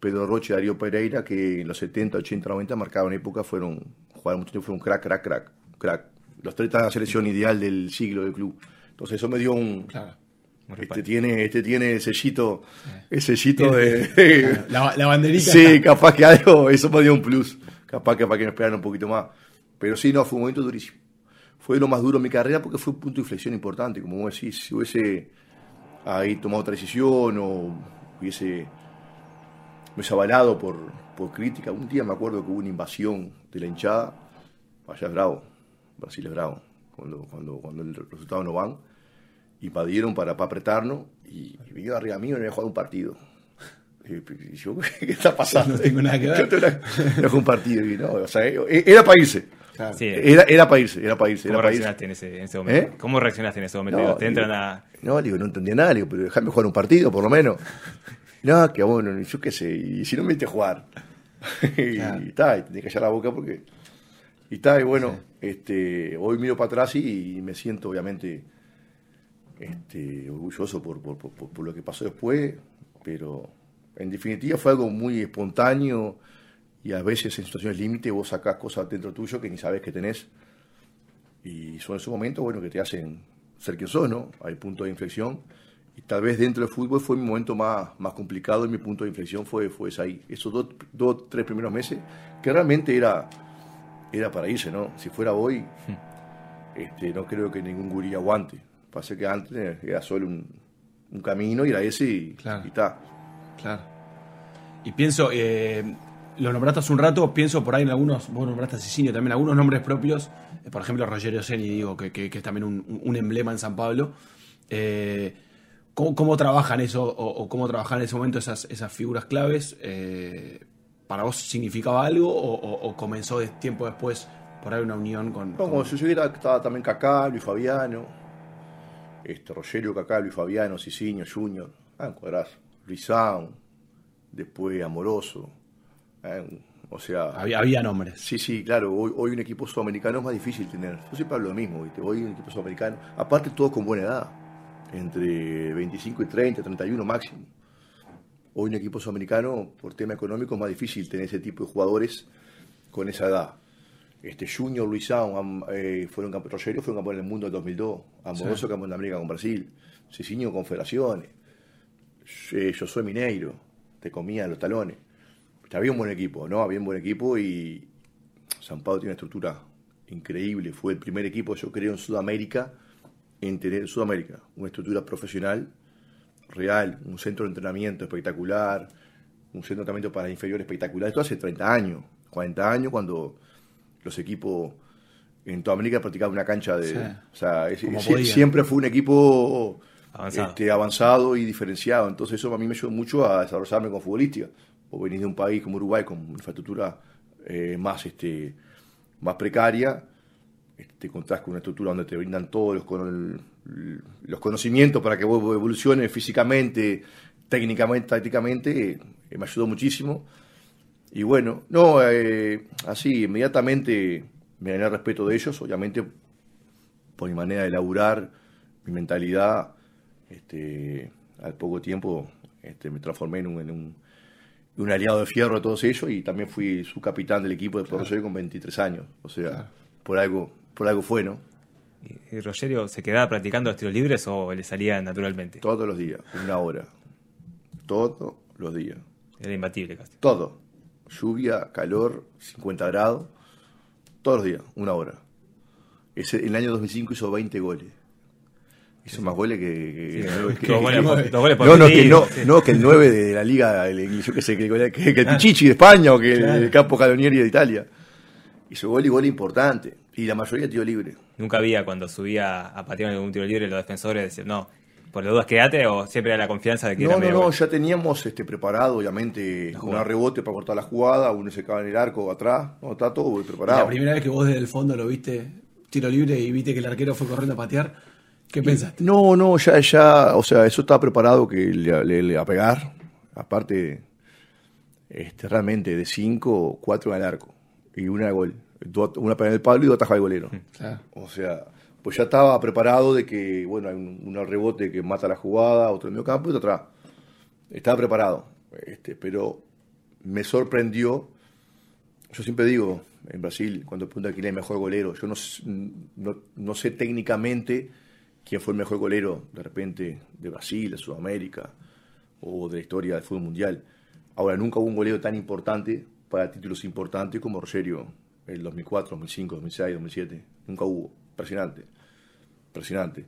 C: Pedro Roche y Darío Pereira, que en los 70, 80, 90 marcaban época, fueron, jugaron mucho tiempo, fueron crack, crack, crack, crack. Los tres están en la selección ideal del siglo del club. Entonces eso me dio un... Este tiene, este tiene sellito, ese sellito de...
A: La, banderita.
C: Sí, capaz que algo, eso me dio un plus. Capaz que para que me esperaran un poquito más. Pero sí, no, fue un momento durísimo. Fue lo más duro en mi carrera porque fue un punto de inflexión importante. Como vos decís, si hubiese ahí tomado otra decisión o hubiese, hubiese avalado por, por crítica. Un día me acuerdo que hubo una invasión de la hinchada, allá es bravo, Brasil es bravo, cuando, cuando, cuando el resultado no van, invadieron para, para apretarnos y, y vino arriba mío y no había jugado un partido. Y yo, ¿qué está pasando?
A: No tengo nada que ver.
C: No, un partido. Y no, o sea, era para irse. Era, era para irse, era para irse.
B: ¿Cómo reaccionaste en ese, en ese momento? ¿Eh? ¿Cómo reaccionaste en ese momento? ¿Te entran a...?
C: No, digo, no entendía nada, digo, pero déjame jugar un partido, por lo menos. no, que bueno, yo qué sé, y si no me viste jugar. y está, y tenía que callar la boca porque... Y está, y bueno, este, hoy miro para atrás y, me siento obviamente este, orgulloso por, por, por, lo que pasó después, pero en definitiva fue algo muy espontáneo y a veces en situaciones límite vos sacás cosas dentro tuyo que ni sabes que tenés y son esos momentos bueno que te hacen ser quien sos, ¿no? Hay puntos de inflexión y tal vez dentro del fútbol fue mi momento más, más complicado y mi punto de inflexión fue, fue ahí, esos dos, dos, tres primeros meses que realmente era, era para irse, ¿no? Si fuera hoy, hmm. este, no creo que ningún gurí aguante. Pasa que antes era solo un, un camino y era ese y,
A: claro.
C: está.
A: Claro. Y pienso, eh, lo nombraste hace un rato, pienso por ahí en algunos, vos nombraste a Cicinio también, algunos nombres propios, eh, por ejemplo Rogerio Seni, digo, que, que, es también un, emblema en San Pablo. Eh, ¿cómo, trabajan eso, o, cómo trabajan en ese momento esas, esas figuras claves? Eh, ¿Para vos significaba algo o, comenzó de tiempo después por ahí una unión con...?
C: No, como si yo hubiera, estaba también Cacá, Luis Fabiano, este, Rogerio, Cacá, Luis Fabiano, Cicinio, Junior, ah, cuadras, Luis después Amoroso, eh, o sea,
A: había, nombres.
C: Sí, sí, claro. Hoy, hoy un equipo sudamericano es más difícil tener. Yo siempre hablo lo mismo, ¿viste? Hoy un equipo sudamericano, aparte todos con buena edad, entre 25 y 30, 31 máximo. Hoy un equipo sudamericano, por tema económico, es más difícil tener ese tipo de jugadores con esa edad. Este Junior, Luisão, eh, fueron Rogerio fueron campeones del mundo en 2002, Amoroso campeón de América con Brasil, Cicinho Confederaciones, eh, Josué Mineiro, te comían los talones había un buen equipo, ¿no? Había un buen equipo y San Pablo tiene una estructura increíble. Fue el primer equipo, yo creo, en Sudamérica en tener Sudamérica una estructura profesional real, un centro de entrenamiento espectacular, un centro de entrenamiento para inferiores espectacular. Esto hace 30 años. 40 años, cuando los equipos en toda América practicaban una cancha de... O sea, siempre fue un equipo avanzado. Este, avanzado. y diferenciado. Entonces eso a mí me ayudó mucho a desarrollarme como futbolística. O venir de un país como Uruguay con infraestructura eh, más, este, más precaria, te encontrás con una estructura donde te brindan todos los, los conocimientos para que vos evoluciones físicamente, técnicamente, tácticamente, eh, me ayudó muchísimo. Y bueno, no, eh, así, inmediatamente me gané el respeto de ellos, obviamente por mi manera de laburar, mi mentalidad, este, al poco tiempo este, me transformé en un, un, aliado de fierro de todos ellos y también fui su capitán del equipo de claro. con 23 años. O sea, por algo por algo fue, ¿no?
B: ¿Y Rogerio se quedaba practicando los tiros libres o le salía naturalmente?
C: Todos los días, una hora. Todos los días.
B: Era imbatible casi.
C: Todo. Lluvia, calor, 50 grados. Todos los días, una hora. Ese, en el año 2005 hizo 20 goles. Hizo más goles que. no, no, que no, no, que el 9 de la liga, el, yo sé, que, el Pichichi de España o que el Campo Calonieri de Italia. Hizo gol y gol importante. Y la mayoría tiro libre.
B: Nunca había cuando subía a patear algún tiro libre los defensores decían, no, por las dudas quédate o siempre era la confianza de que
C: no,
B: era
C: No, no, ya teníamos este, preparado, obviamente, un rebote para cortar la jugada, uno se cae en el arco atrás, no, está todo preparado.
A: la primera vez que vos desde el fondo lo viste tiro libre y viste que el arquero fue corriendo a patear, ¿qué pensaste?
C: No, no, ya, ya, o sea, eso estaba preparado que le, le, a pegar, aparte, este, realmente de 5, 4 al arco y una de gol una en el palo y dos ataja al golero. O sea, pues ya estaba preparado de que, bueno, hay un, rebote que mata la jugada, otro en medio campo y otro atrás. Estaba preparado. Este, pero me sorprendió. Yo siempre digo, en Brasil, cuando preguntan quién es el mejor golero, yo no, no, sé técnicamente quién fue el mejor golero de repente de Brasil, de Sudamérica o de la historia del fútbol mundial. Ahora, nunca hubo un golero tan importante para títulos importantes como Rogerio el 2004, 2005, 2006, 2007. Nunca hubo. Impresionante. Impresionante.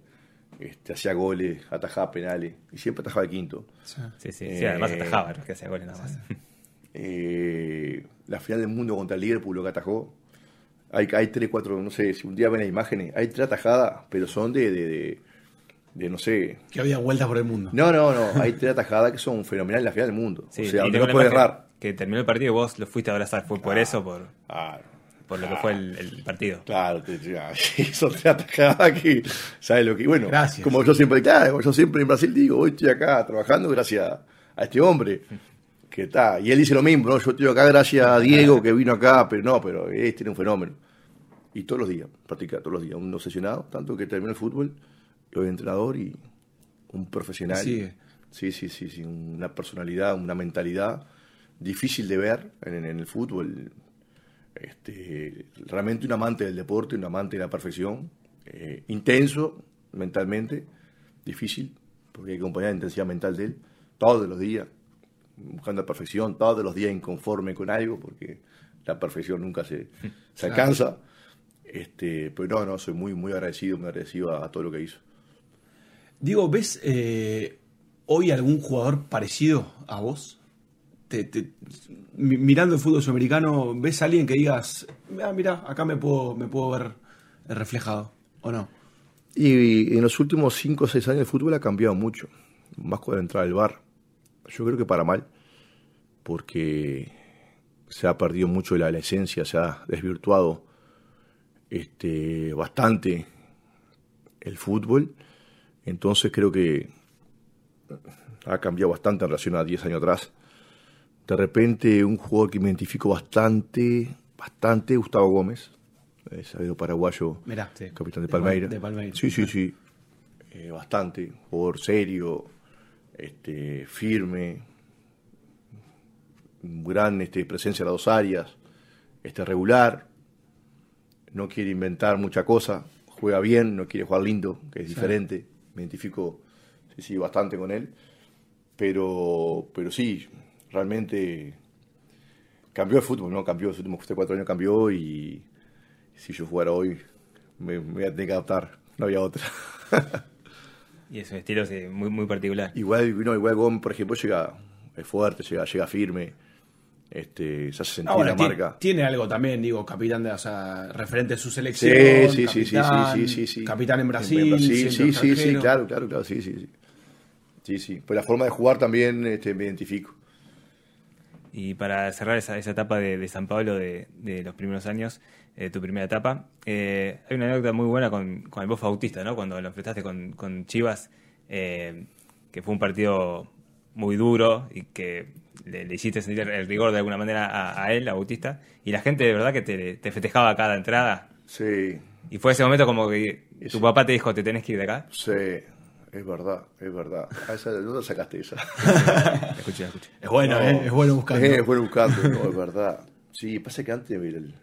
C: Este, hacía goles, atajaba penales y siempre atajaba el quinto.
B: Sí, sí, sí, además eh, atajaba, que hacía goles nada más.
C: Eh, la final del mundo contra el Liverpool, lo que atajó. Hay, hay tres, cuatro, no sé, si un día ven las imágenes, hay tres atajadas, pero son de, de, de, no sé.
A: Que había vueltas por el mundo.
C: No, no, no, hay tres atajadas que son fenomenales en la final del mundo. Sí, o sea, no puede errar.
B: Que terminó el partido y vos lo fuiste a abrazar, fue por eso, por. Claro por lo que fue el, partido.
C: Claro, te, eso te atacaba aquí. ¿Sabes lo que? Bueno, gracias. como yo siempre, claro, yo siempre en Brasil digo, hoy estoy acá trabajando gracias a este hombre. Que está, y él dice lo mismo, ¿no? Yo estoy acá gracias a Diego que vino acá, pero no, pero este es un fenómeno. Y todos los días, practica todos los días, un obsesionado, tanto que termina el fútbol, soy entrenador y un profesional. Sí, sí, sí, sí, una personalidad, una mentalidad difícil de ver en el fútbol este, realmente un amante del deporte, un amante de la perfección, eh, intenso mentalmente, difícil, porque hay que acompañar la intensidad mental de él, todos los días, buscando la perfección, todos los días inconforme con algo, porque la perfección nunca se, se alcanza. Este, pero no, no, soy muy, muy agradecido, muy agradecido a, todo lo que hizo.
A: Digo, ¿ves eh, hoy algún jugador parecido a vos? Mirando el fútbol sudamericano, ¿ves a alguien que digas, ah, mira, acá me puedo, ver reflejado, o no?
C: Y, en los últimos 5 o 6 años el fútbol ha cambiado mucho, más con la entrada del bar. Yo creo que para mal, porque se ha perdido mucho la, la esencia, se ha desvirtuado este, bastante el fútbol. Entonces creo que ha cambiado bastante en relación a 10 años atrás de repente un jugador que me identifico bastante, bastante, Gustavo Gómez, sabido paraguayo, capitán de Palmeiras. Sí, sí, sí, eh, bastante, jugador serio, este, firme, gran este, presencia en las dos áreas, este, regular, no quiere inventar mucha cosa, juega bien, no quiere jugar lindo, que es diferente, me identifico sí, sí, bastante con él, pero, pero sí, realmente cambió el fútbol, ¿no? Cambió, los últimos cuatro años cambió y si yo jugara hoy me, me voy a tener que adaptar, no había otra.
B: y es un estilo muy, muy particular.
C: Igual, no, igual Gómez, por ejemplo, llega es fuerte, llega, llega firme, Este, se hace sentir la marca.
A: Tiene algo también, digo, capitán de, o sea, referente a su selección.
C: Sí, sí, capitán, sí, sí, sí,
A: Capitán en Brasil. Sí,
C: sí, sí, sí, claro, claro, claro, sí, sí, sí. Sí, sí. Pues la forma de jugar también este, me identifico.
B: Y para cerrar esa, esa etapa de, San Pablo de, los primeros años, eh, tu primera etapa, eh, hay una anécdota muy buena con, con el Bof Bautista, ¿no? Cuando lo enfrentaste con, con Chivas, eh, que fue un partido muy duro y que le, hiciste sentir el rigor de alguna manera a, él, a Bautista, y la gente de verdad que te, te festejaba cada entrada.
C: Sí.
B: Y fue ese momento como que tu papá te dijo, te tenés que ir de acá.
C: Sí, es verdad, es verdad. A esa, ¿Dónde sacaste esa?
B: escuché, escuché.
A: Es bueno, eh, es bueno buscando.
C: Es bueno buscando, no, es verdad. Sí, pasa que antes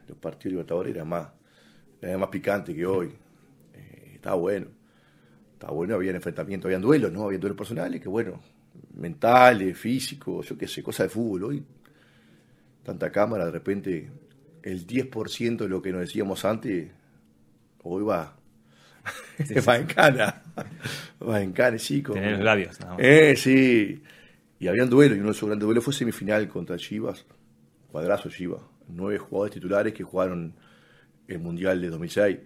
C: los partidos libertadores eran más, era más picante que hoy. Eh, estaba bueno. Estaba bueno, había enfrentamientos, había duelos, ¿no? Había duelos personales que, bueno, mentales, físicos, yo qué sé, cosas de fútbol. Hoy, tanta cámara, de repente, el 10% de lo que nos decíamos antes, hoy va va en cana. Va en cana, sí.
B: Tener los labios.
C: Eh, sí. Y había un duelo, y uno de esos grandes duelos fue semifinal contra Chivas. Cuadrazo Chivas. Nueve jugadores titulares que jugaron el Mundial de 2006.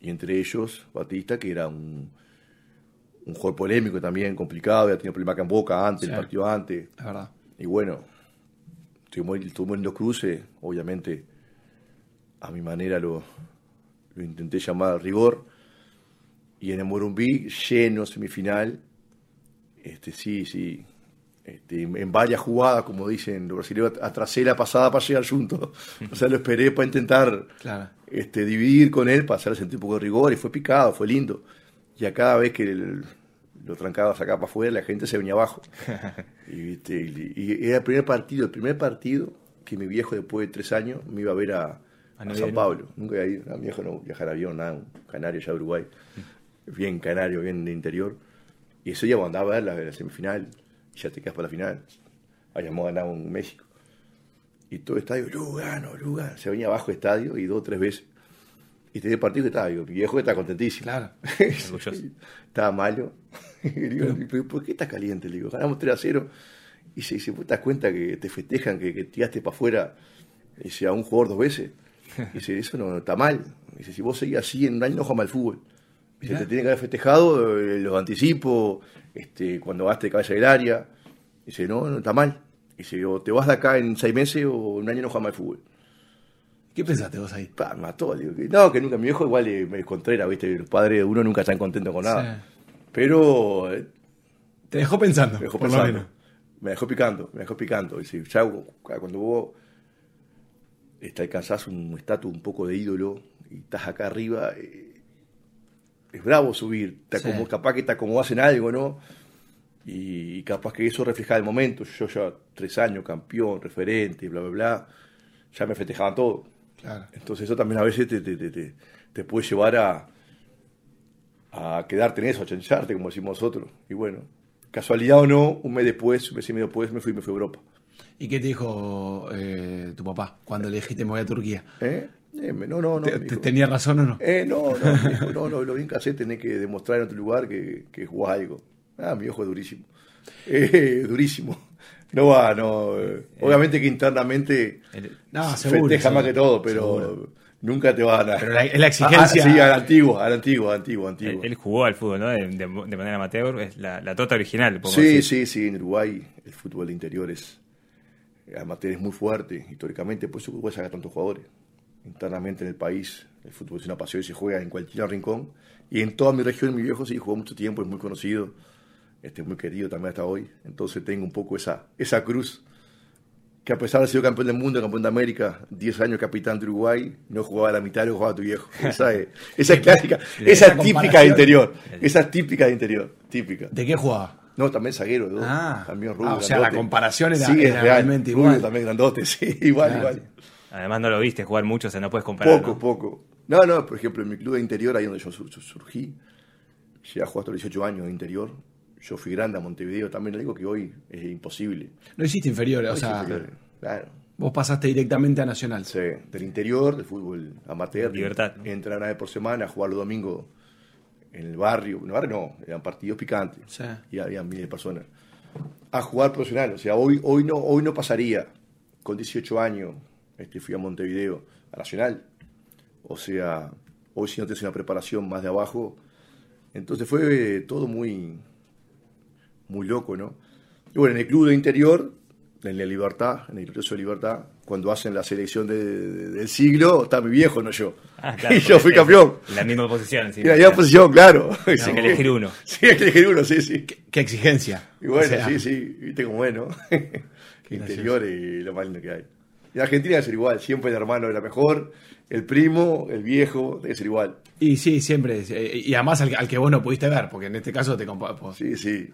C: Y entre ellos, Batista, que era un, un jugador polémico también, complicado, había tenido problemas en Boca antes, el partido antes.
A: verdad.
C: Y bueno, tuvimos, tuvimos los cruces, obviamente, a mi manera lo, lo intenté llamar rigor, y en el Morumbí, lleno semifinal, este, sí, sí, este, en varias jugadas, como dicen los brasileños, atrasé la pasada para llegar junto. O sea, lo esperé para intentar este, dividir con él, para hacerle sentir un poco de rigor, y fue picado, fue lindo. Y a cada vez que lo trancaba acá para afuera, la gente se venía abajo. y, y, era el primer partido, el primer partido que mi viejo, después de tres años, me iba a ver a, a, San Pablo. Nunca había ido, a mi viejo no viajar avión, nada, un canario ya Uruguay. Bien canario, bien de interior. Y eso ya andaba a ver la, semifinal, y ya te quedas para la final. Habíamos ganado en México. Y todo el estadio, Lugano, Lugano. Se venía abajo el estadio y dos o tres veces. Y tenía partido que estaba, digo, mi viejo estaba contentísimo.
A: Claro.
C: estaba malo. y digo, ¿por qué estás caliente? Le digo, ganamos 3 a 0. Y se dice, ¿te das cuenta que te festejan, que, que tiraste para afuera dice, a un jugador dos veces? Dice, eso no, está mal. Dice, si vos seguís así, en un año no juega mal fútbol. Dice, te tiene que haber festejado eh, los anticipos, este, cuando vas de cabeza del área. Dice, no, no está mal. Dice, o te vas de acá en seis meses o en un año no juega mal fútbol.
A: ¿Qué pensaste vos ahí?
C: Pa, mató. Digo, que, no, que nunca. Mi viejo igual eh, me Contreras, ¿viste? Los padres de uno nunca están contentos con nada. Pero. Eh,
A: te dejó pensando.
C: Me dejó pensando. Me dejó picando, me dejó picando. Dice, ya cuando vos este, alcanzás un estatus un poco de ídolo y estás acá arriba, eh, es bravo subir, te como, capaz que te acomodas en algo, ¿no? Y, capaz que eso refleja el momento. Yo ya tres años, campeón, referente, bla, bla, bla, ya me festejaban todo. Entonces eso también a veces te, te, te, puede llevar a, a quedarte en eso, a chancharte, como decimos nosotros. Y bueno, casualidad o no, un mes después, un mes y medio después, me fui, me fui a Europa.
A: ¿Y qué te dijo eh, tu papá cuando le dijiste me voy a Turquía?
C: ¿Eh? eh no, no, no.
A: ¿Tenía razón o no?
C: Eh, no, no, no, no, lo bien que haces tenés que demostrar en otro lugar que, que jugás algo. Ah, mi hijo es durísimo. Eh, durísimo. No va, no. Eh, obviamente que internamente
A: no, seguro,
C: festeja más que todo, pero nunca te va a ganar.
A: Pero la, es la exigencia.
C: Ah, sí, al antiguo, al antiguo, antiguo, antiguo.
B: Él, jugó al fútbol, ¿no? De, manera amateur, es la, la tota original.
C: Sí, sí, sí. En Uruguay el fútbol de interior es amateur es muy fuerte, históricamente, por eso Uruguay saca tantos jugadores. Internamente en el país, el fútbol es una pasión y se juega en cualquier rincón. Y en toda mi región, mi viejo sí jugó mucho tiempo, es muy conocido, este, muy querido también hasta hoy. Entonces tengo un poco esa, esa cruz, que a pesar de haber sido campeón del mundo, campeón de América, 10 años capitán de Uruguay, no jugaba la mitad lo jugaba tu viejo. Esa es, esa clásica, esa es típica de interior. Esa es típica de interior, típica.
A: ¿De qué jugaba?
C: No, también zaguero, ah. también rubio. Ah,
A: o sea, la comparación era, sí, realmente igual.
C: también grandote, sí, igual, igual.
B: Además no lo viste jugar mucho, o sea, no puedes comparar.
C: Poco, poco. No, no, por ejemplo, en mi club de interior, ahí donde yo surgí, llegué a jugar hasta los 18 años de interior. Yo fui grande a Montevideo, también le digo que hoy es imposible.
A: No hiciste inferior, o sea, claro. Vos pasaste directamente a Nacional.
C: Sí, del interior, del fútbol amateur.
B: Libertad.
C: Entra una vez por semana a jugar los domingos en el barrio, en el barrio no, eran partidos picantes y había miles de personas a jugar profesional. O sea, hoy, hoy, no, hoy no pasaría. con 18 años este, fui a Montevideo, a Nacional. O sea, hoy si no tienes una preparación más de abajo. Entonces fue todo muy, muy loco, ¿no? Y bueno, en el club de interior, en la Libertad, en el Club de Libertad, cuando hacen la selección del siglo, está mi viejo, no yo.
B: Ah,
C: y yo fui campeón.
B: La misma posición, sí.
C: La misma posición, claro.
B: hay que elegir uno.
C: Sí, hay que elegir uno, sí, sí.
A: Qué, exigencia.
C: Y bueno, sí, sí, viste como bueno. interior y lo más lindo que hay. Y Argentina debe ser igual, siempre el hermano era mejor, el primo, el viejo, debe ser igual.
A: Y sí, siempre. Y además al, que vos no pudiste ver, porque en este caso te
C: compas. Sí, sí.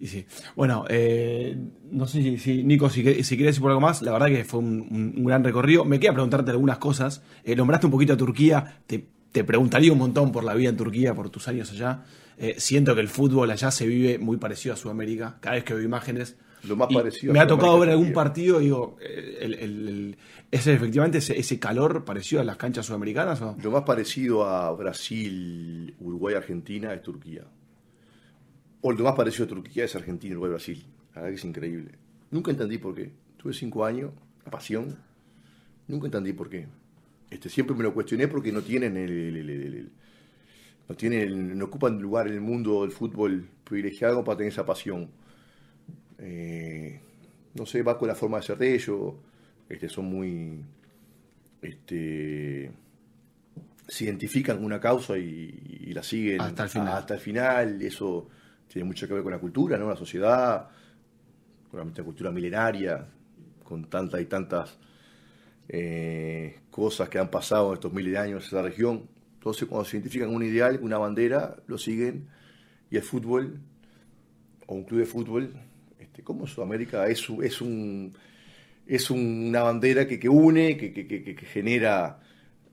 A: Y sí. Bueno, eh, no sé si, Nico, si, si querés decir por algo más, la verdad que fue un, gran recorrido. Me queda preguntarte algunas cosas. Eh, nombraste un poquito a Turquía, te, te, preguntaría un montón por la vida en Turquía, por tus años allá. Eh, siento que el fútbol allá se vive muy parecido a Sudamérica. Cada vez que veo imágenes.
C: Lo más parecido.
A: Me ha tocado ver algún partido y digo, el, ¿es efectivamente ese, calor parecido a las canchas sudamericanas? O?
C: Lo más parecido a Brasil, Uruguay, Argentina es Turquía. O lo más parecido a Turquía es Argentina, Uruguay, Brasil. La verdad que es increíble. Nunca entendí por qué. Tuve cinco años, la pasión. Nunca entendí por qué. Este, siempre me lo cuestioné porque no tienen el, no tienen no ocupan lugar en el mundo del fútbol privilegiado para tener esa pasión. Eh, no sé, va con la forma de ser de ellos. Este, son muy este, se identifican con una causa y, la siguen
A: hasta el final.
C: Hasta el final. Eso tiene mucho que ver con la cultura, ¿no? La sociedad, con la cultura milenaria, con tantas y tantas eh, cosas que han pasado en estos miles de años en esa región. Entonces, cuando se identifican un ideal, una bandera, lo siguen. Y el fútbol, o un club de fútbol, este, como Sudamérica, es, es, un, es una bandera que, que une, que, que, que genera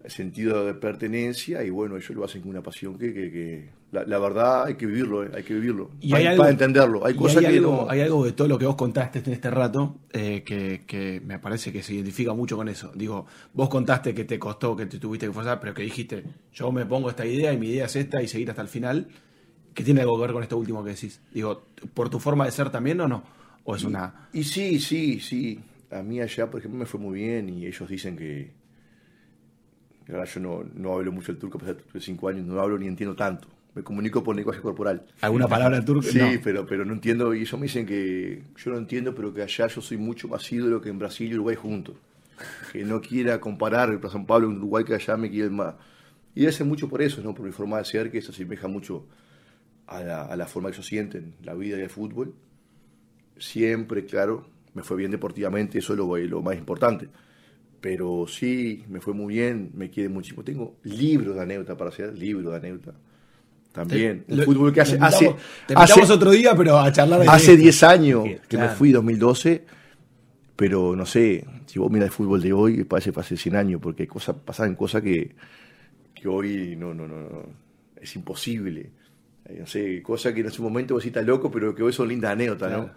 C: sentido de pertenencia y bueno, ellos lo hacen con una pasión que, la, verdad hay que vivirlo, eh, hay que vivirlo
A: y
C: para,
A: hay algo,
C: entenderlo. Hay cosas
A: hay
C: que
A: algo, hay algo de todo lo que vos contaste en este rato eh, que, que, me parece que se identifica mucho con eso. Digo, vos contaste que te costó, que te tuviste que forzar, pero que dijiste, yo me pongo esta idea y mi idea es esta y seguir hasta el final, que tiene algo que ver con esto último que decís. Digo, ¿por tu forma de ser también o no? ¿O es una...?
C: Y sí, sí, sí. A mí allá, por ejemplo, me fue muy bien y ellos dicen que Ahora yo no, no hablo mucho el turco, a de cinco años, no hablo ni entiendo tanto. Me comunico por lenguaje corporal.
A: ¿Alguna palabra en turco?
C: Sí, pero, pero no entiendo. Y ellos me dicen que yo no entiendo, pero que allá yo soy mucho más ídolo que en Brasil y Uruguay juntos. Que no quiera comparar el San Pablo en Uruguay que allá me quieren más. Y ser mucho por eso, ¿no? por mi forma de ser, que eso se asemeja mucho a la, a la forma que ellos sienten la vida y el fútbol. Siempre, claro, me fue bien deportivamente, eso es lo, lo más importante pero sí, me fue muy bien, me quiere muchísimo. Tengo libros de anécdota para hacer, libros de anécdota. También,
A: el fútbol que hace... hace, hace otro día, pero a charlar de
C: Hace 10 años que me fui, 2012, pero no sé, si vos miras el fútbol de hoy, parece que hace 100 años, porque cosas, pasan cosas que, que hoy no, no, no, no, es imposible. Eh, no sé, cosas que en ese momento vos estás loco, pero que hoy son lindas anécdotas, ¿no?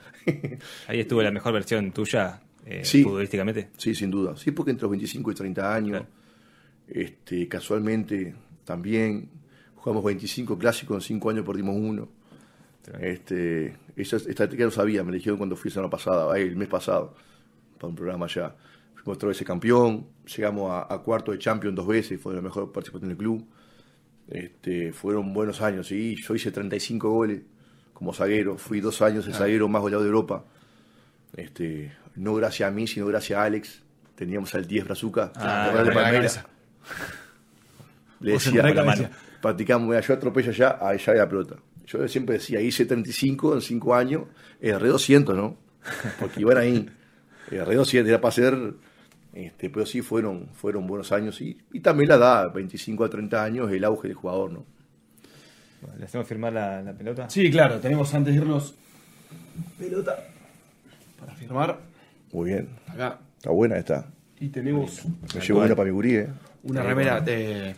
B: Ahí estuvo la mejor versión tuya eh,
C: sí,
B: futbolísticamente.
C: Sí, sin duda. Sí, porque entre los 25 y 30 años, este, casualmente también jugamos 25 clásicos, en 5 años perdimos uno. Este, esa estrategia no sabía, me dijeron cuando fui la semana pasada, el mes pasado, para un programa allá. Fuimos otra vez campeón, llegamos a, cuarto de Champions dos veces, fue la mejor participación del club. Este, fueron buenos años, sí, yo hice 35 goles como zaguero, fui dos años el zaguero más goleado de Europa. Este, no gracias a mí, sino gracias a Alex. Teníamos al 10 Brazuca,
A: ah,
C: Le decía, practicamos, yo atropello allá, ahí ya la pelota. Yo siempre decía, hice 35 en 5 años, erré 200, ¿no? Porque iban ahí. Erré 200, era para hacer, este, pero sí fueron, fueron buenos años. Y, y también la edad, 25 a 30 años, el auge del jugador, ¿no?
B: ¿Le hacemos firmar la, la pelota?
A: Sí, claro, tenemos antes de irnos pelota para firmar.
C: Muy bien.
A: Acá.
C: Está buena esta.
A: Y tenemos.
C: Me llevo una para mi gurí, ¿eh?
A: Una remera de.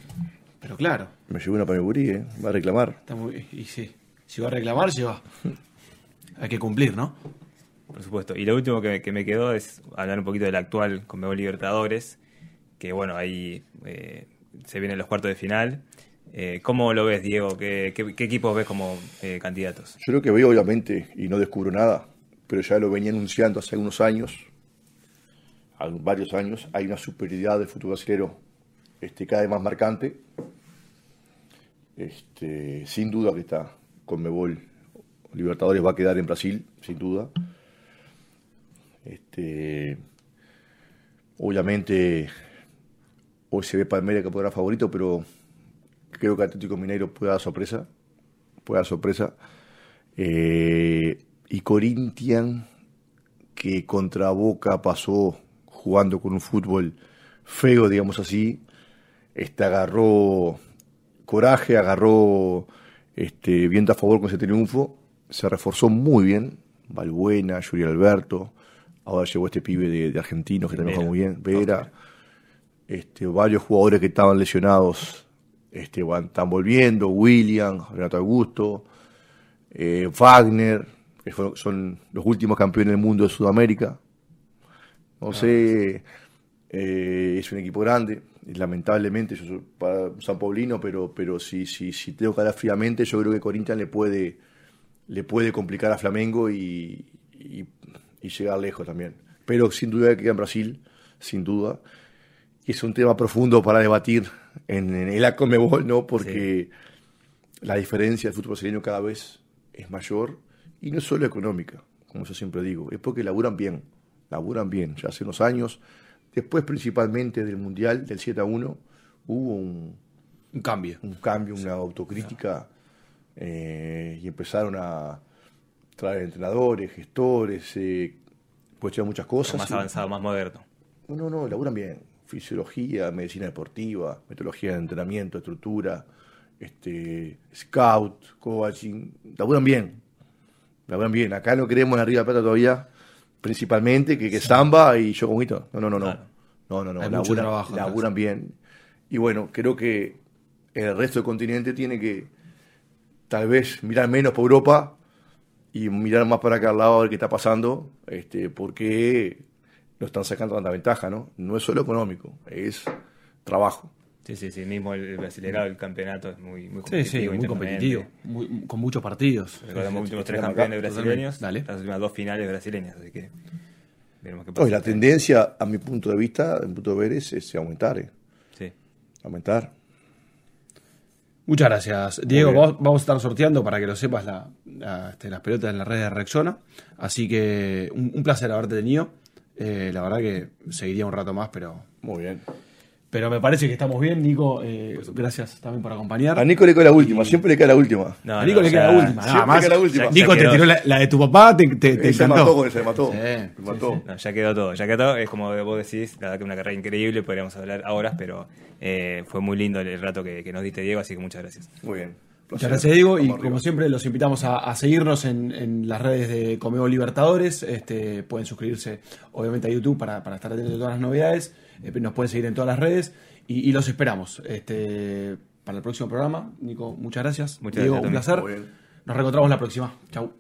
A: Pero claro.
C: Me llevo una para ¿eh? Va a reclamar.
A: Está muy... Y sí. Si va a reclamar, lleva. Hay que cumplir, ¿no?
B: Por supuesto. Y lo último que, me quedó es hablar un poquito del actual Conmebol Libertadores. Que bueno, ahí eh, se vienen los cuartos de final. Eh, ¿Cómo lo ves, Diego? ¿Qué, qué, equipos ves como eh, candidatos?
C: Yo creo que veo, obviamente, y no descubro nada, pero ya lo venía anunciando hace unos años, varios años, hay una superioridad del fútbol brasileño este, cada vez más marcante. Este, sin duda que está con Mebol. Libertadores va a quedar en Brasil, sin duda. Este, obviamente, hoy se ve Palmeiras que podrá favorito, pero creo que Atlético Mineiro puede dar sorpresa. Puede dar sorpresa. Eh, y Corinthians, que contra Boca pasó jugando con un fútbol feo, digamos así, este, agarró coraje, agarró este, viento a favor con ese triunfo, se reforzó muy bien, Valbuena, Yuri Alberto, ahora llegó este pibe de, argentinos que también jugó muy bien, Vera, este, varios jugadores que estaban lesionados este, están volviendo, William, Renato Augusto, eh, Wagner, que son los últimos campeones del mundo de Sudamérica. No ah, sé, eh, es un equipo grande, lamentablemente yo soy para San Paulino, pero, pero si, si, si tengo que hablar fríamente, yo creo que Corinthians le puede, le puede complicar a Flamengo y, y, llegar lejos también. Pero sin duda que en Brasil, sin duda. Y es un tema profundo para debatir en, el Acomebol, ¿no? Porque la diferencia del fútbol brasileño cada vez es mayor y no es solo económica, como yo siempre digo, es porque laburan bien, laburan bien. Ya hace unos años Después, principalmente del Mundial, del 7 a 1, hubo un,
A: cambio.
C: Un cambio, una autocrítica, eh, y empezaron a traer entrenadores, gestores, eh, pues muchas cosas.
B: Más avanzado, más moderno.
C: No, no, no, laburan bien. Fisiología, medicina deportiva, metodología de entrenamiento, estructura, este, scout, coaching, laburan bien. Laburan bien. Acá no queremos arriba de plata todavía principalmente, que, que Samba y yo con No, no, no, no. No, no, no. Hay laburan, trabajo, laburan bien. Y bueno, creo que el resto del continente tiene que tal vez mirar menos por Europa y mirar más para acá al lado a ver qué está pasando, este, porque no están sacando tanta ventaja, ¿no? No es solo económico, es trabajo.
B: Sí, sí, sí, mismo el brasileño el campeonato es muy, muy
A: competitivo. Sí, muy competitivo, con muchos partidos.
B: Recordamos los últimos tres campeones brasileños, Dale. las últimas dos finales brasileñas, así que
C: veremos qué pasa. la tendencia, a mi punto de vista, a mi punto de ver, es, aumentar. ¿eh?
B: Sí.
C: Aumentar.
A: Muchas gracias. Diego, vamos, a estar sorteando, para que lo sepas, la, este, las pelotas en la red de Rexona. Así que un, un placer haberte tenido. Eh, la verdad que seguiría un rato más, pero...
C: Muy bien.
A: Pero me parece que estamos bien, Nico. Eh, gracias también por acompañar.
C: A Nico le queda la última, siempre le queda la última.
A: a Nico le queda la última, nada más. La última. Nico te tiró la, de tu papá, te, te, te
C: se mató, se mató. mató.
B: ya quedó todo, ya quedó todo. Es como vos decís, la verdad que una carrera increíble, podríamos hablar horas, pero eh, fue muy lindo el rato que, que nos diste, Diego, así que muchas gracias.
C: Muy bien.
A: Muchas gracias, Diego. Y como siempre, los invitamos a, seguirnos en, en, las redes de Comeo Libertadores. Este, pueden suscribirse, obviamente, a YouTube para, para estar atentos de todas las novedades. Eh, nos pueden seguir en todas las redes y, los esperamos este, para el próximo programa. Nico, muchas gracias.
B: Muchas Diego,
A: un placer. Nos reencontramos la próxima. Chau.